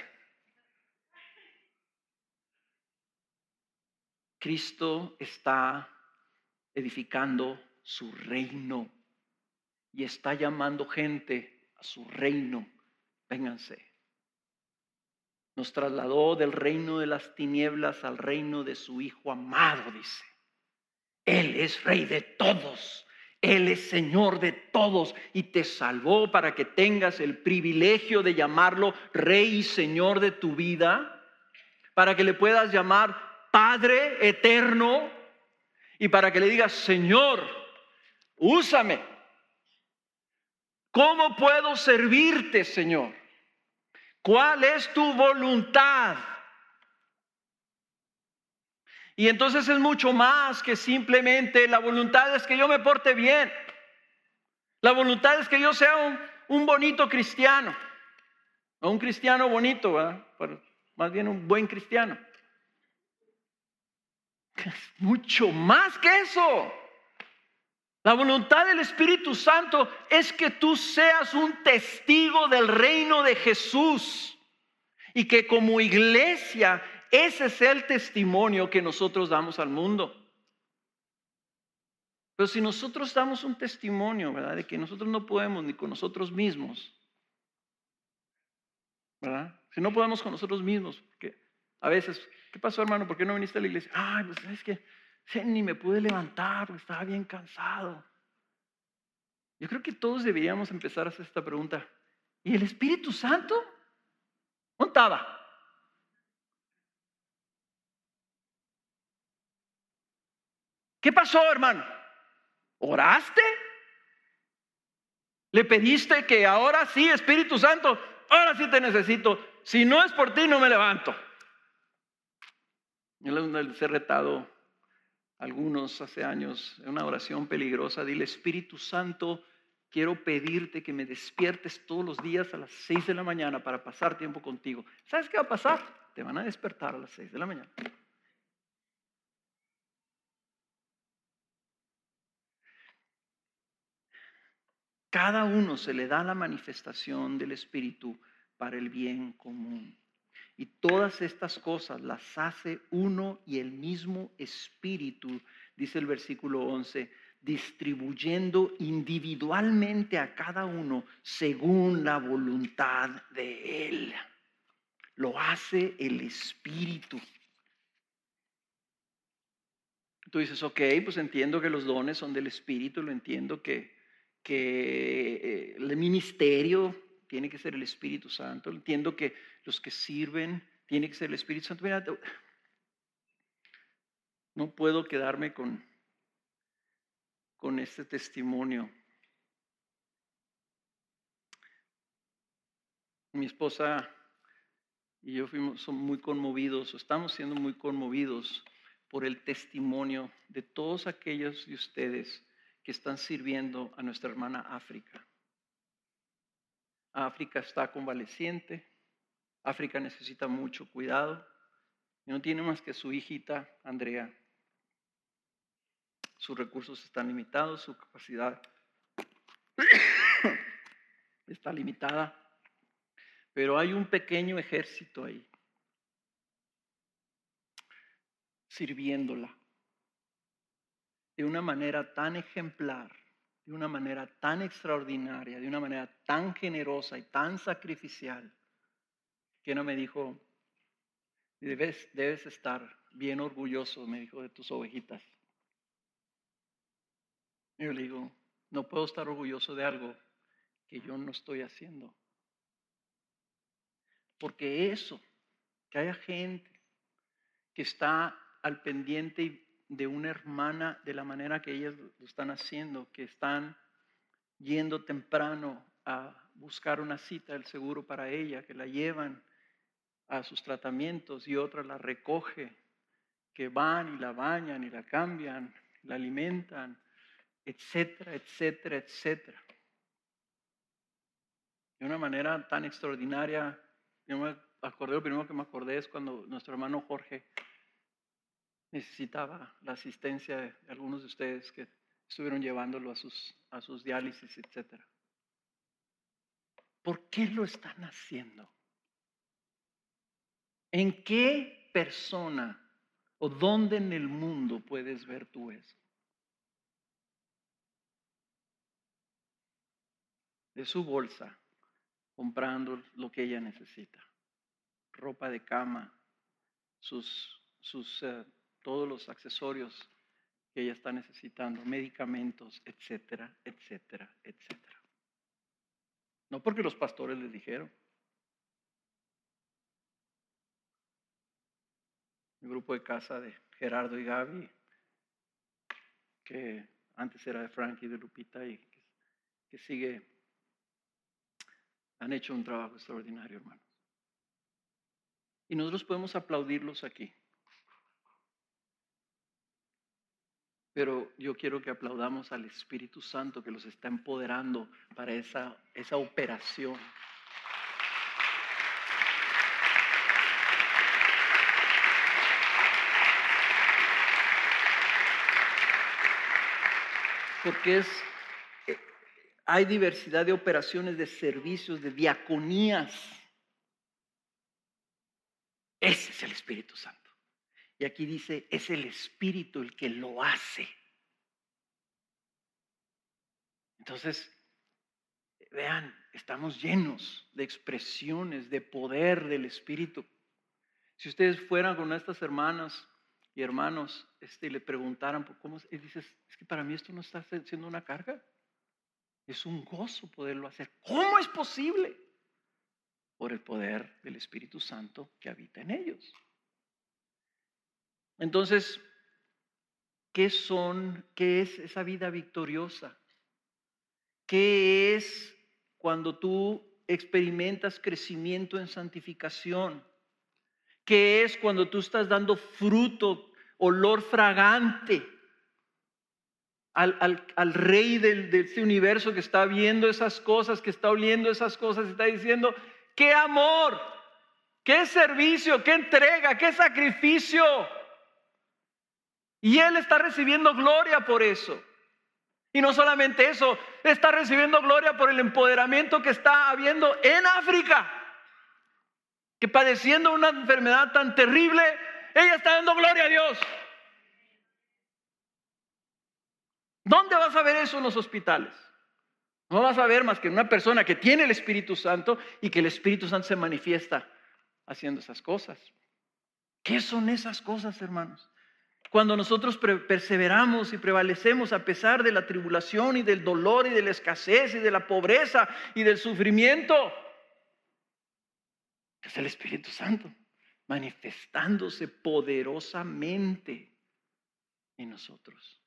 Cristo está edificando su reino y está llamando gente a su reino. Vénganse. Nos trasladó del reino de las tinieblas al reino de su Hijo amado, dice. Él es rey de todos. Él es Señor de todos y te salvó para que tengas el privilegio de llamarlo Rey y Señor de tu vida, para que le puedas llamar Padre eterno y para que le digas, Señor, úsame. ¿Cómo puedo servirte, Señor? ¿Cuál es tu voluntad? Y entonces es mucho más que simplemente la voluntad es que yo me porte bien. La voluntad es que yo sea un, bonito cristiano. O un cristiano bonito, ¿verdad? más bien un buen cristiano. mucho más que eso. La voluntad del Espíritu Santo es que tú seas un testigo del reino de Jesús y que como iglesia ese es el testimonio que nosotros damos al mundo. Pero si nosotros damos un testimonio, ¿verdad? De que nosotros no podemos ni con nosotros mismos, ¿verdad? Si no podemos con nosotros mismos, porque a veces ¿Qué pasó, hermano? ¿Por qué no viniste a la iglesia? Ay, pues es que ni me pude levantar porque estaba bien cansado. Yo creo que todos deberíamos empezar a hacer esta pregunta. ¿Y el Espíritu Santo? ¿Dónde? ¿Qué pasó, hermano? ¿Oraste? ¿Le pediste que ahora sí, Espíritu Santo, ahora sí te necesito? Si no es por ti, no me levanto. Yo les he retado algunos hace años en una oración peligrosa. Dile, Espíritu Santo, quiero pedirte que me despiertes todos los días a las 6 de la mañana para pasar tiempo contigo. ¿Sabes qué va a pasar? Te van a despertar a las 6 de la mañana. Cada uno se le da la manifestación del Espíritu para el bien común. Y todas estas cosas las hace uno y el mismo Espíritu, dice el versículo 11, distribuyendo individualmente a cada uno según la voluntad de Él. Lo hace el Espíritu. Tú dices, ok, pues entiendo que los dones son del Espíritu, lo entiendo que, que eh, el ministerio tiene que ser el Espíritu Santo. Entiendo que los que sirven tiene que ser el Espíritu Santo. Mira, no puedo quedarme con, con este testimonio. Mi esposa y yo fuimos son muy conmovidos, estamos siendo muy conmovidos por el testimonio de todos aquellos de ustedes que están sirviendo a nuestra hermana África. África está convaleciente, África necesita mucho cuidado y no tiene más que su hijita Andrea. Sus recursos están limitados, su capacidad [COUGHS] está limitada, pero hay un pequeño ejército ahí sirviéndola de una manera tan ejemplar de una manera tan extraordinaria, de una manera tan generosa y tan sacrificial, que no me dijo, debes, estar bien orgulloso, me dijo, de tus ovejitas. yo le digo, no puedo estar orgulloso de algo que yo no estoy haciendo. Porque eso, que haya gente que está al pendiente y de una hermana de la manera que ellas lo están haciendo, que están yendo temprano a buscar una cita del seguro para ella, que la llevan a sus tratamientos y otra la recoge, que van y la bañan y la cambian, la alimentan, etcétera, etcétera, etcétera. De una manera tan extraordinaria, yo me acordé, lo primero que me acordé es cuando nuestro hermano Jorge necesitaba la asistencia de algunos de ustedes que estuvieron llevándolo a sus, a sus diálisis, etcétera. ¿Por qué lo están haciendo? ¿En qué persona o dónde en el mundo puedes ver tú eso? De su bolsa, comprando lo que ella necesita. Ropa de cama, sus, sus, eh, todos los accesorios que ella está necesitando, medicamentos, etcétera, etcétera, etcétera. No porque los pastores les dijeron. El grupo de casa de Gerardo y Gaby, que antes era de Frankie y de Lupita y que, sigue, han hecho un trabajo extraordinario, hermanos. Y nosotros podemos aplaudirlos aquí. Pero yo quiero que aplaudamos al Espíritu Santo que los está empoderando para esa, esa operación. Porque es, eh, hay diversidad de operaciones, de servicios, de diaconías. Ese es el Espíritu Santo. Y aquí dice, es el Espíritu el que lo hace. Entonces, vean, estamos llenos de expresiones, de poder del Espíritu. Si ustedes fueran con estas hermanas y hermanos este, y le preguntaran, ¿cómo? Y dices, es que para mí esto no está siendo una carga. Es un gozo poderlo hacer. ¿Cómo es posible? Por el poder del Espíritu Santo que habita en ellos. Entonces, ¿qué son, qué es esa vida victoriosa? ¿Qué es cuando tú experimentas crecimiento en santificación? ¿Qué es cuando tú estás dando fruto, olor fragante al, al, rey del, de este universo que está viendo esas cosas, que está oliendo esas cosas, está diciendo, qué amor, qué servicio, qué entrega, qué sacrificio. Y Él está recibiendo gloria por eso. Y no solamente eso, está recibiendo gloria por el empoderamiento que está habiendo en África. Que padeciendo una enfermedad tan terrible, ella está dando gloria a Dios. ¿Dónde vas a ver eso en los hospitales? No vas a ver más que una persona que tiene el Espíritu Santo y que el Espíritu Santo se manifiesta haciendo esas cosas. ¿Qué son esas cosas, hermanos? Cuando nosotros perseveramos y prevalecemos a pesar de la tribulación y del dolor y de la escasez y de la pobreza y del sufrimiento, es el Espíritu Santo manifestándose poderosamente en nosotros.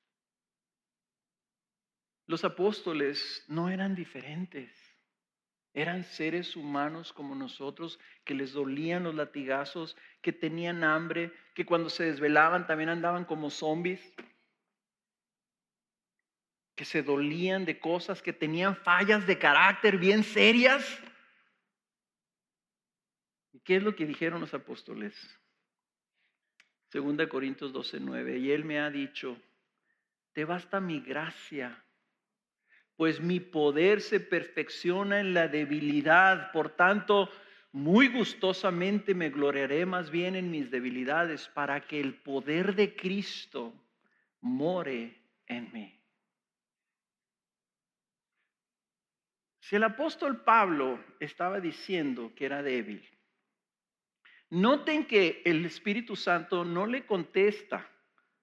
Los apóstoles no eran diferentes. Eran seres humanos como nosotros, que les dolían los latigazos, que tenían hambre, que cuando se desvelaban también andaban como zombies, que se dolían de cosas, que tenían fallas de carácter bien serias. ¿Y qué es lo que dijeron los apóstoles? Segunda Corintios 12, 9. Y él me ha dicho, te basta mi gracia pues mi poder se perfecciona en la debilidad. Por tanto, muy gustosamente me gloriaré más bien en mis debilidades para que el poder de Cristo more en mí. Si el apóstol Pablo estaba diciendo que era débil, noten que el Espíritu Santo no le contesta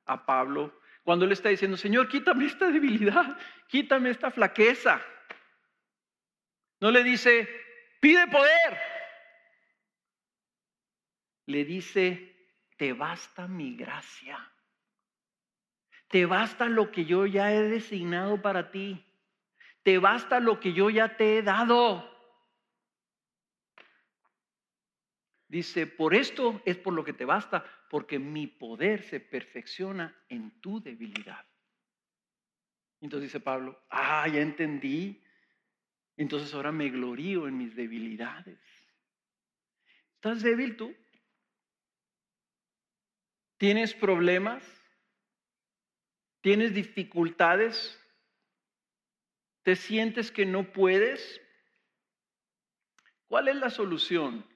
a Pablo cuando él está diciendo, Señor, quítame esta debilidad, quítame esta flaqueza. No le dice, pide poder. Le dice, te basta mi gracia. Te basta lo que yo ya he designado para ti. te basta lo que yo ya te he dado. Dice, por esto es por lo que te basta, porque mi poder se perfecciona en tu debilidad. Entonces dice Pablo, ah, ya entendí. Entonces ahora me glorío en mis debilidades. ¿Estás débil tú? ¿Tienes problemas? ¿Tienes dificultades? ¿Te sientes que no puedes? ¿Cuál es la solución?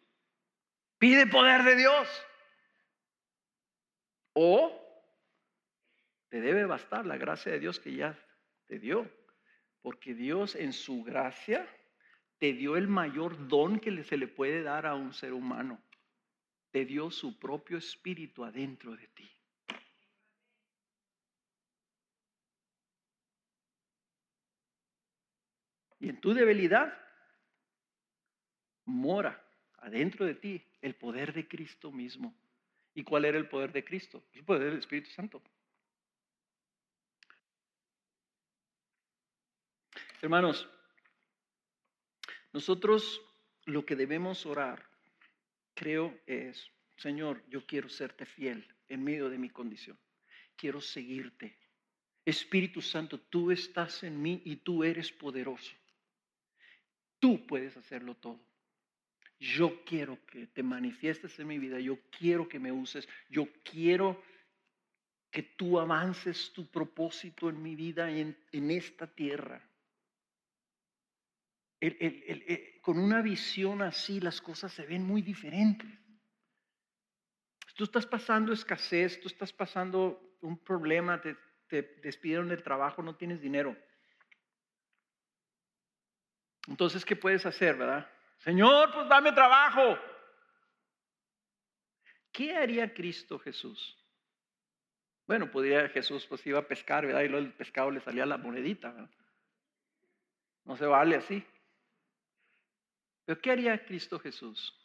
Pide poder de Dios. O te debe bastar la gracia de Dios que ya te dio. Porque Dios en su gracia te dio el mayor don que se le puede dar a un ser humano. Te dio su propio espíritu adentro de ti. Y en tu debilidad mora adentro de ti el poder de Cristo mismo. ¿Y cuál era el poder de Cristo? El poder del Espíritu Santo. Hermanos, nosotros lo que debemos orar, creo, es, Señor, yo quiero serte fiel en medio de mi condición. Quiero seguirte. Espíritu Santo, tú estás en mí y tú eres poderoso. Tú puedes hacerlo todo yo quiero que te manifiestes en mi vida, yo quiero que me uses, yo quiero que tú avances tu propósito en mi vida y en, esta tierra. con una visión así las cosas se ven muy diferentes. Tú estás pasando escasez, tú estás pasando un problema, te, te despidieron del trabajo, no tienes dinero. Entonces, ¿qué puedes hacer, verdad? Señor, pues dame trabajo. ¿Qué haría Cristo Jesús? Bueno, podría Jesús, pues iba a pescar, ¿verdad? Y luego el pescado le salía la monedita. No se vale así. Pero ¿qué haría Cristo Jesús?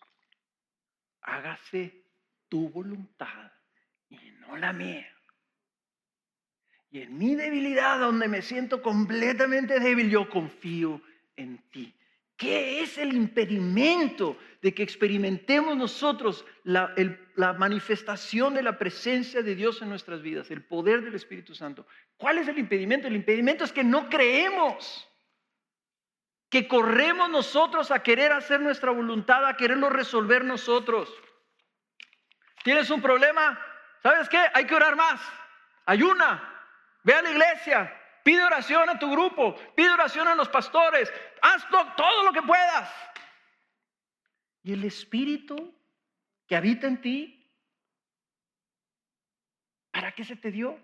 Hágase tu voluntad y no la mía. Y en mi debilidad, donde me siento completamente débil, yo confío en ti. ¿Qué es el impedimento de que experimentemos nosotros la, manifestación de la presencia de Dios en nuestras vidas, el poder del Espíritu Santo? ¿Cuál es el impedimento? El impedimento es que no creemos, que corremos nosotros a querer hacer nuestra voluntad, a quererlo resolver nosotros. ¿Tienes un problema? ¿Sabes qué? Hay que orar más. Ayuna. Ve a la iglesia. Pide oración a tu grupo, pide oración a los pastores, haz todo lo que puedas. Y el Espíritu que habita en ti, ¿para qué se te dio?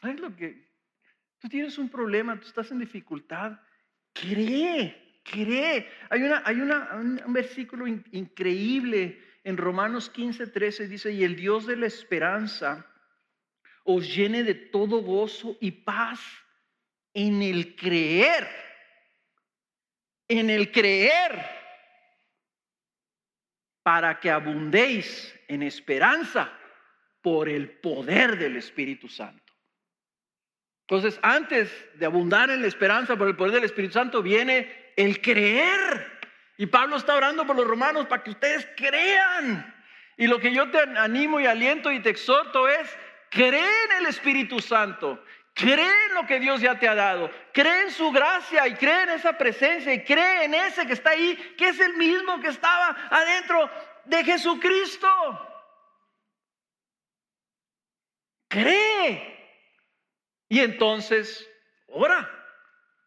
¿Sabes lo que? Tú tienes un problema, tú estás en dificultad. Cree, cree. Hay, una, hay una, un, versículo increíble en Romanos 15, 13 dice, y el Dios de la esperanza os llene de todo gozo y paz en el creer, en el creer, para que abundéis en esperanza por el poder del Espíritu Santo. Entonces, antes de abundar en la esperanza por el poder del Espíritu Santo, viene el creer. Y Pablo está orando por los romanos para que ustedes crean. Y lo que yo te animo y aliento y te exhorto es, cree en el Espíritu Santo, cree en lo que Dios ya te ha dado, cree en su gracia y cree en esa presencia y cree en ese que está ahí, que es el mismo que estaba adentro de Jesucristo. Cree. Y entonces, ora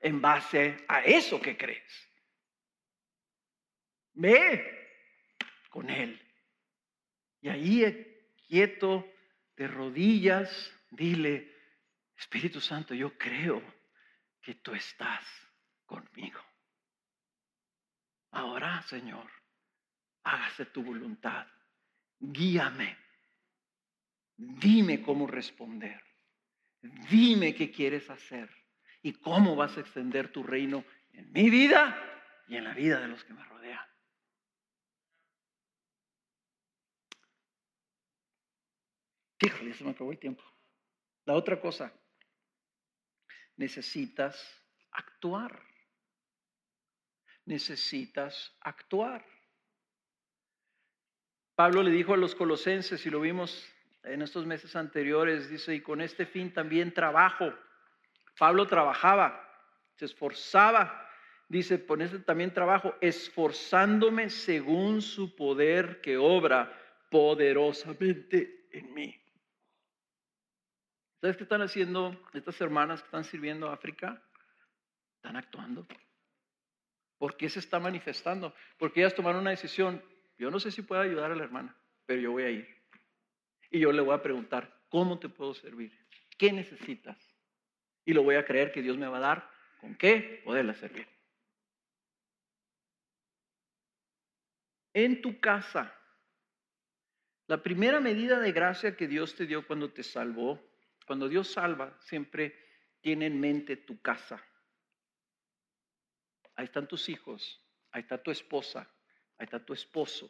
en base a eso que crees. Ve con Él. Y ahí, quieto, de rodillas, dile, Espíritu Santo, yo creo que tú estás conmigo. Ahora, Señor, hágase tu voluntad. Guíame. Dime cómo responder. Dime qué quieres hacer y cómo vas a extender tu reino en mi vida y en la vida de los que me rodean. Híjole, se me acabó el tiempo. La otra cosa, necesitas actuar. Necesitas actuar. Pablo le dijo a los colosenses, y lo vimos en estos meses anteriores, dice, y con este fin también trabajo. Pablo trabajaba, se esforzaba, dice, con este también trabajo, esforzándome según su poder que obra poderosamente en mí. ¿Sabes qué están haciendo estas hermanas que están sirviendo a África? Están actuando. ¿Por qué se está manifestando? Porque ellas tomaron una decisión. Yo no sé si puedo ayudar a la hermana, pero yo voy a ir. Y yo le voy a preguntar, ¿cómo te puedo servir? ¿Qué necesitas? Y lo voy a creer que Dios me va a dar con qué poderla servir. En tu casa, la primera medida de gracia que Dios te dio cuando te salvó, cuando Dios salva, siempre tiene en mente tu casa. Ahí están tus hijos, ahí está tu esposa, ahí está tu esposo.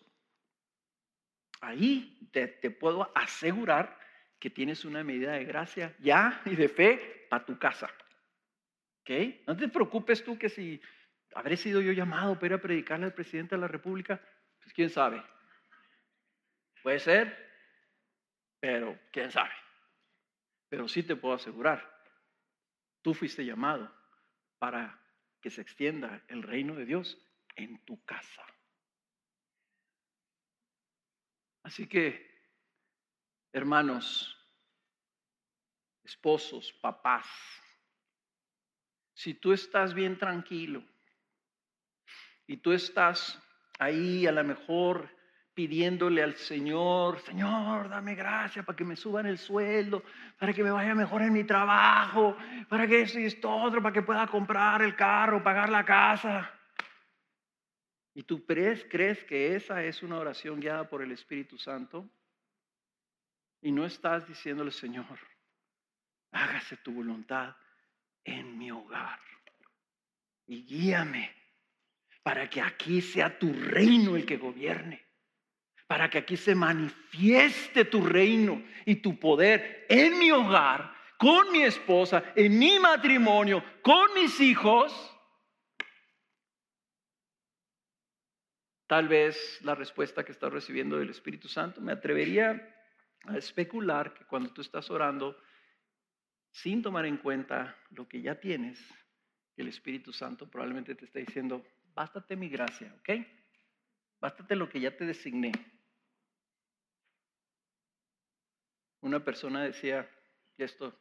Ahí te, puedo asegurar que tienes una medida de gracia ya y de fe para tu casa. ¿Ok? No te preocupes tú que si habré sido yo llamado para ir a predicarle al presidente de la República, pues quién sabe. Puede ser, pero quién sabe. Pero sí te puedo asegurar, tú fuiste llamado para que se extienda el reino de Dios en tu casa. Así que, hermanos, esposos, papás, si tú estás bien tranquilo y tú estás ahí a lo mejor pidiéndole al Señor, Señor, dame gracia para que me suban el sueldo, para que me vaya mejor en mi trabajo, para que eso y esto otro, para que pueda comprar el carro, pagar la casa. ¿Y tú crees, crees que esa es una oración guiada por el Espíritu Santo? Y no estás diciéndole, Señor, hágase tu voluntad en mi hogar y guíame para que aquí sea tu reino el que gobierne para que aquí se manifieste tu reino y tu poder en mi hogar, con mi esposa, en mi matrimonio, con mis hijos. Tal vez la respuesta que estás recibiendo del Espíritu Santo, me atrevería a especular que cuando tú estás orando, sin tomar en cuenta lo que ya tienes, el Espíritu Santo probablemente te está diciendo, bástate mi gracia, ¿ok? Bástate lo que ya te designé. Una persona decía, esto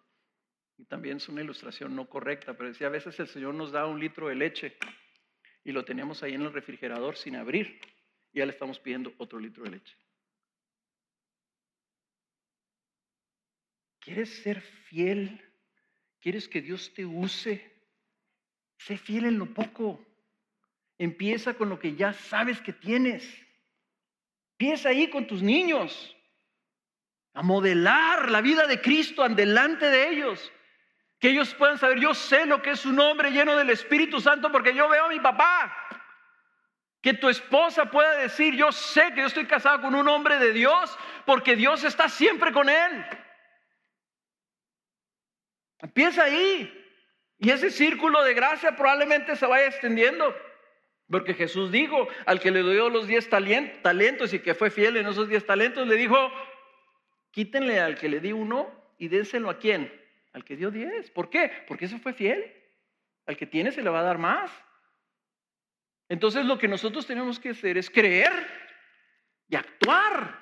y también es una ilustración no correcta, pero decía, a veces el Señor nos da un litro de leche y lo tenemos ahí en el refrigerador sin abrir y ya le estamos pidiendo otro litro de leche. ¿Quieres ser fiel? ¿Quieres que Dios te use? Sé fiel en lo poco. Empieza con lo que ya sabes que tienes. Empieza ahí con tus niños a modelar la vida de Cristo delante de ellos. Que ellos puedan saber, yo sé lo que es un hombre lleno del Espíritu Santo porque yo veo a mi papá. Que tu esposa pueda decir, yo sé que yo estoy casado con un hombre de Dios porque Dios está siempre con él. Empieza ahí. Y ese círculo de gracia probablemente se vaya extendiendo. Porque Jesús dijo, al que le dio los diez talentos y que fue fiel en esos diez talentos, le dijo, Quítenle al que le di uno y dénselo a quién? Al que dio diez. ¿Por qué? Porque eso fue fiel. Al que tiene se le va a dar más. Entonces lo que nosotros tenemos que hacer es creer y actuar.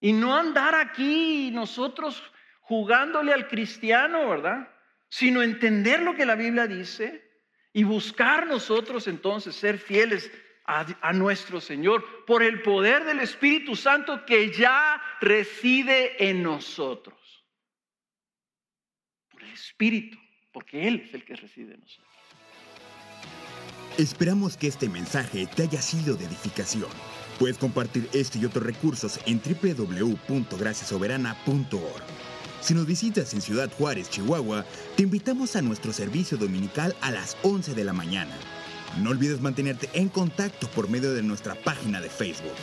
Y no andar aquí nosotros jugándole al cristiano, ¿verdad? Sino entender lo que la Biblia dice y buscar nosotros entonces ser fieles a, nuestro Señor por el poder del Espíritu Santo que ya reside en nosotros. Por el Espíritu, porque Él es el que reside en nosotros. Esperamos que este mensaje te haya sido de edificación. Puedes compartir este y otros recursos en www.graciasoberana.org. Si nos visitas en Ciudad Juárez, Chihuahua, te invitamos a nuestro servicio dominical a las 11 de la mañana. No olvides mantenerte en contacto por medio de nuestra página de Facebook.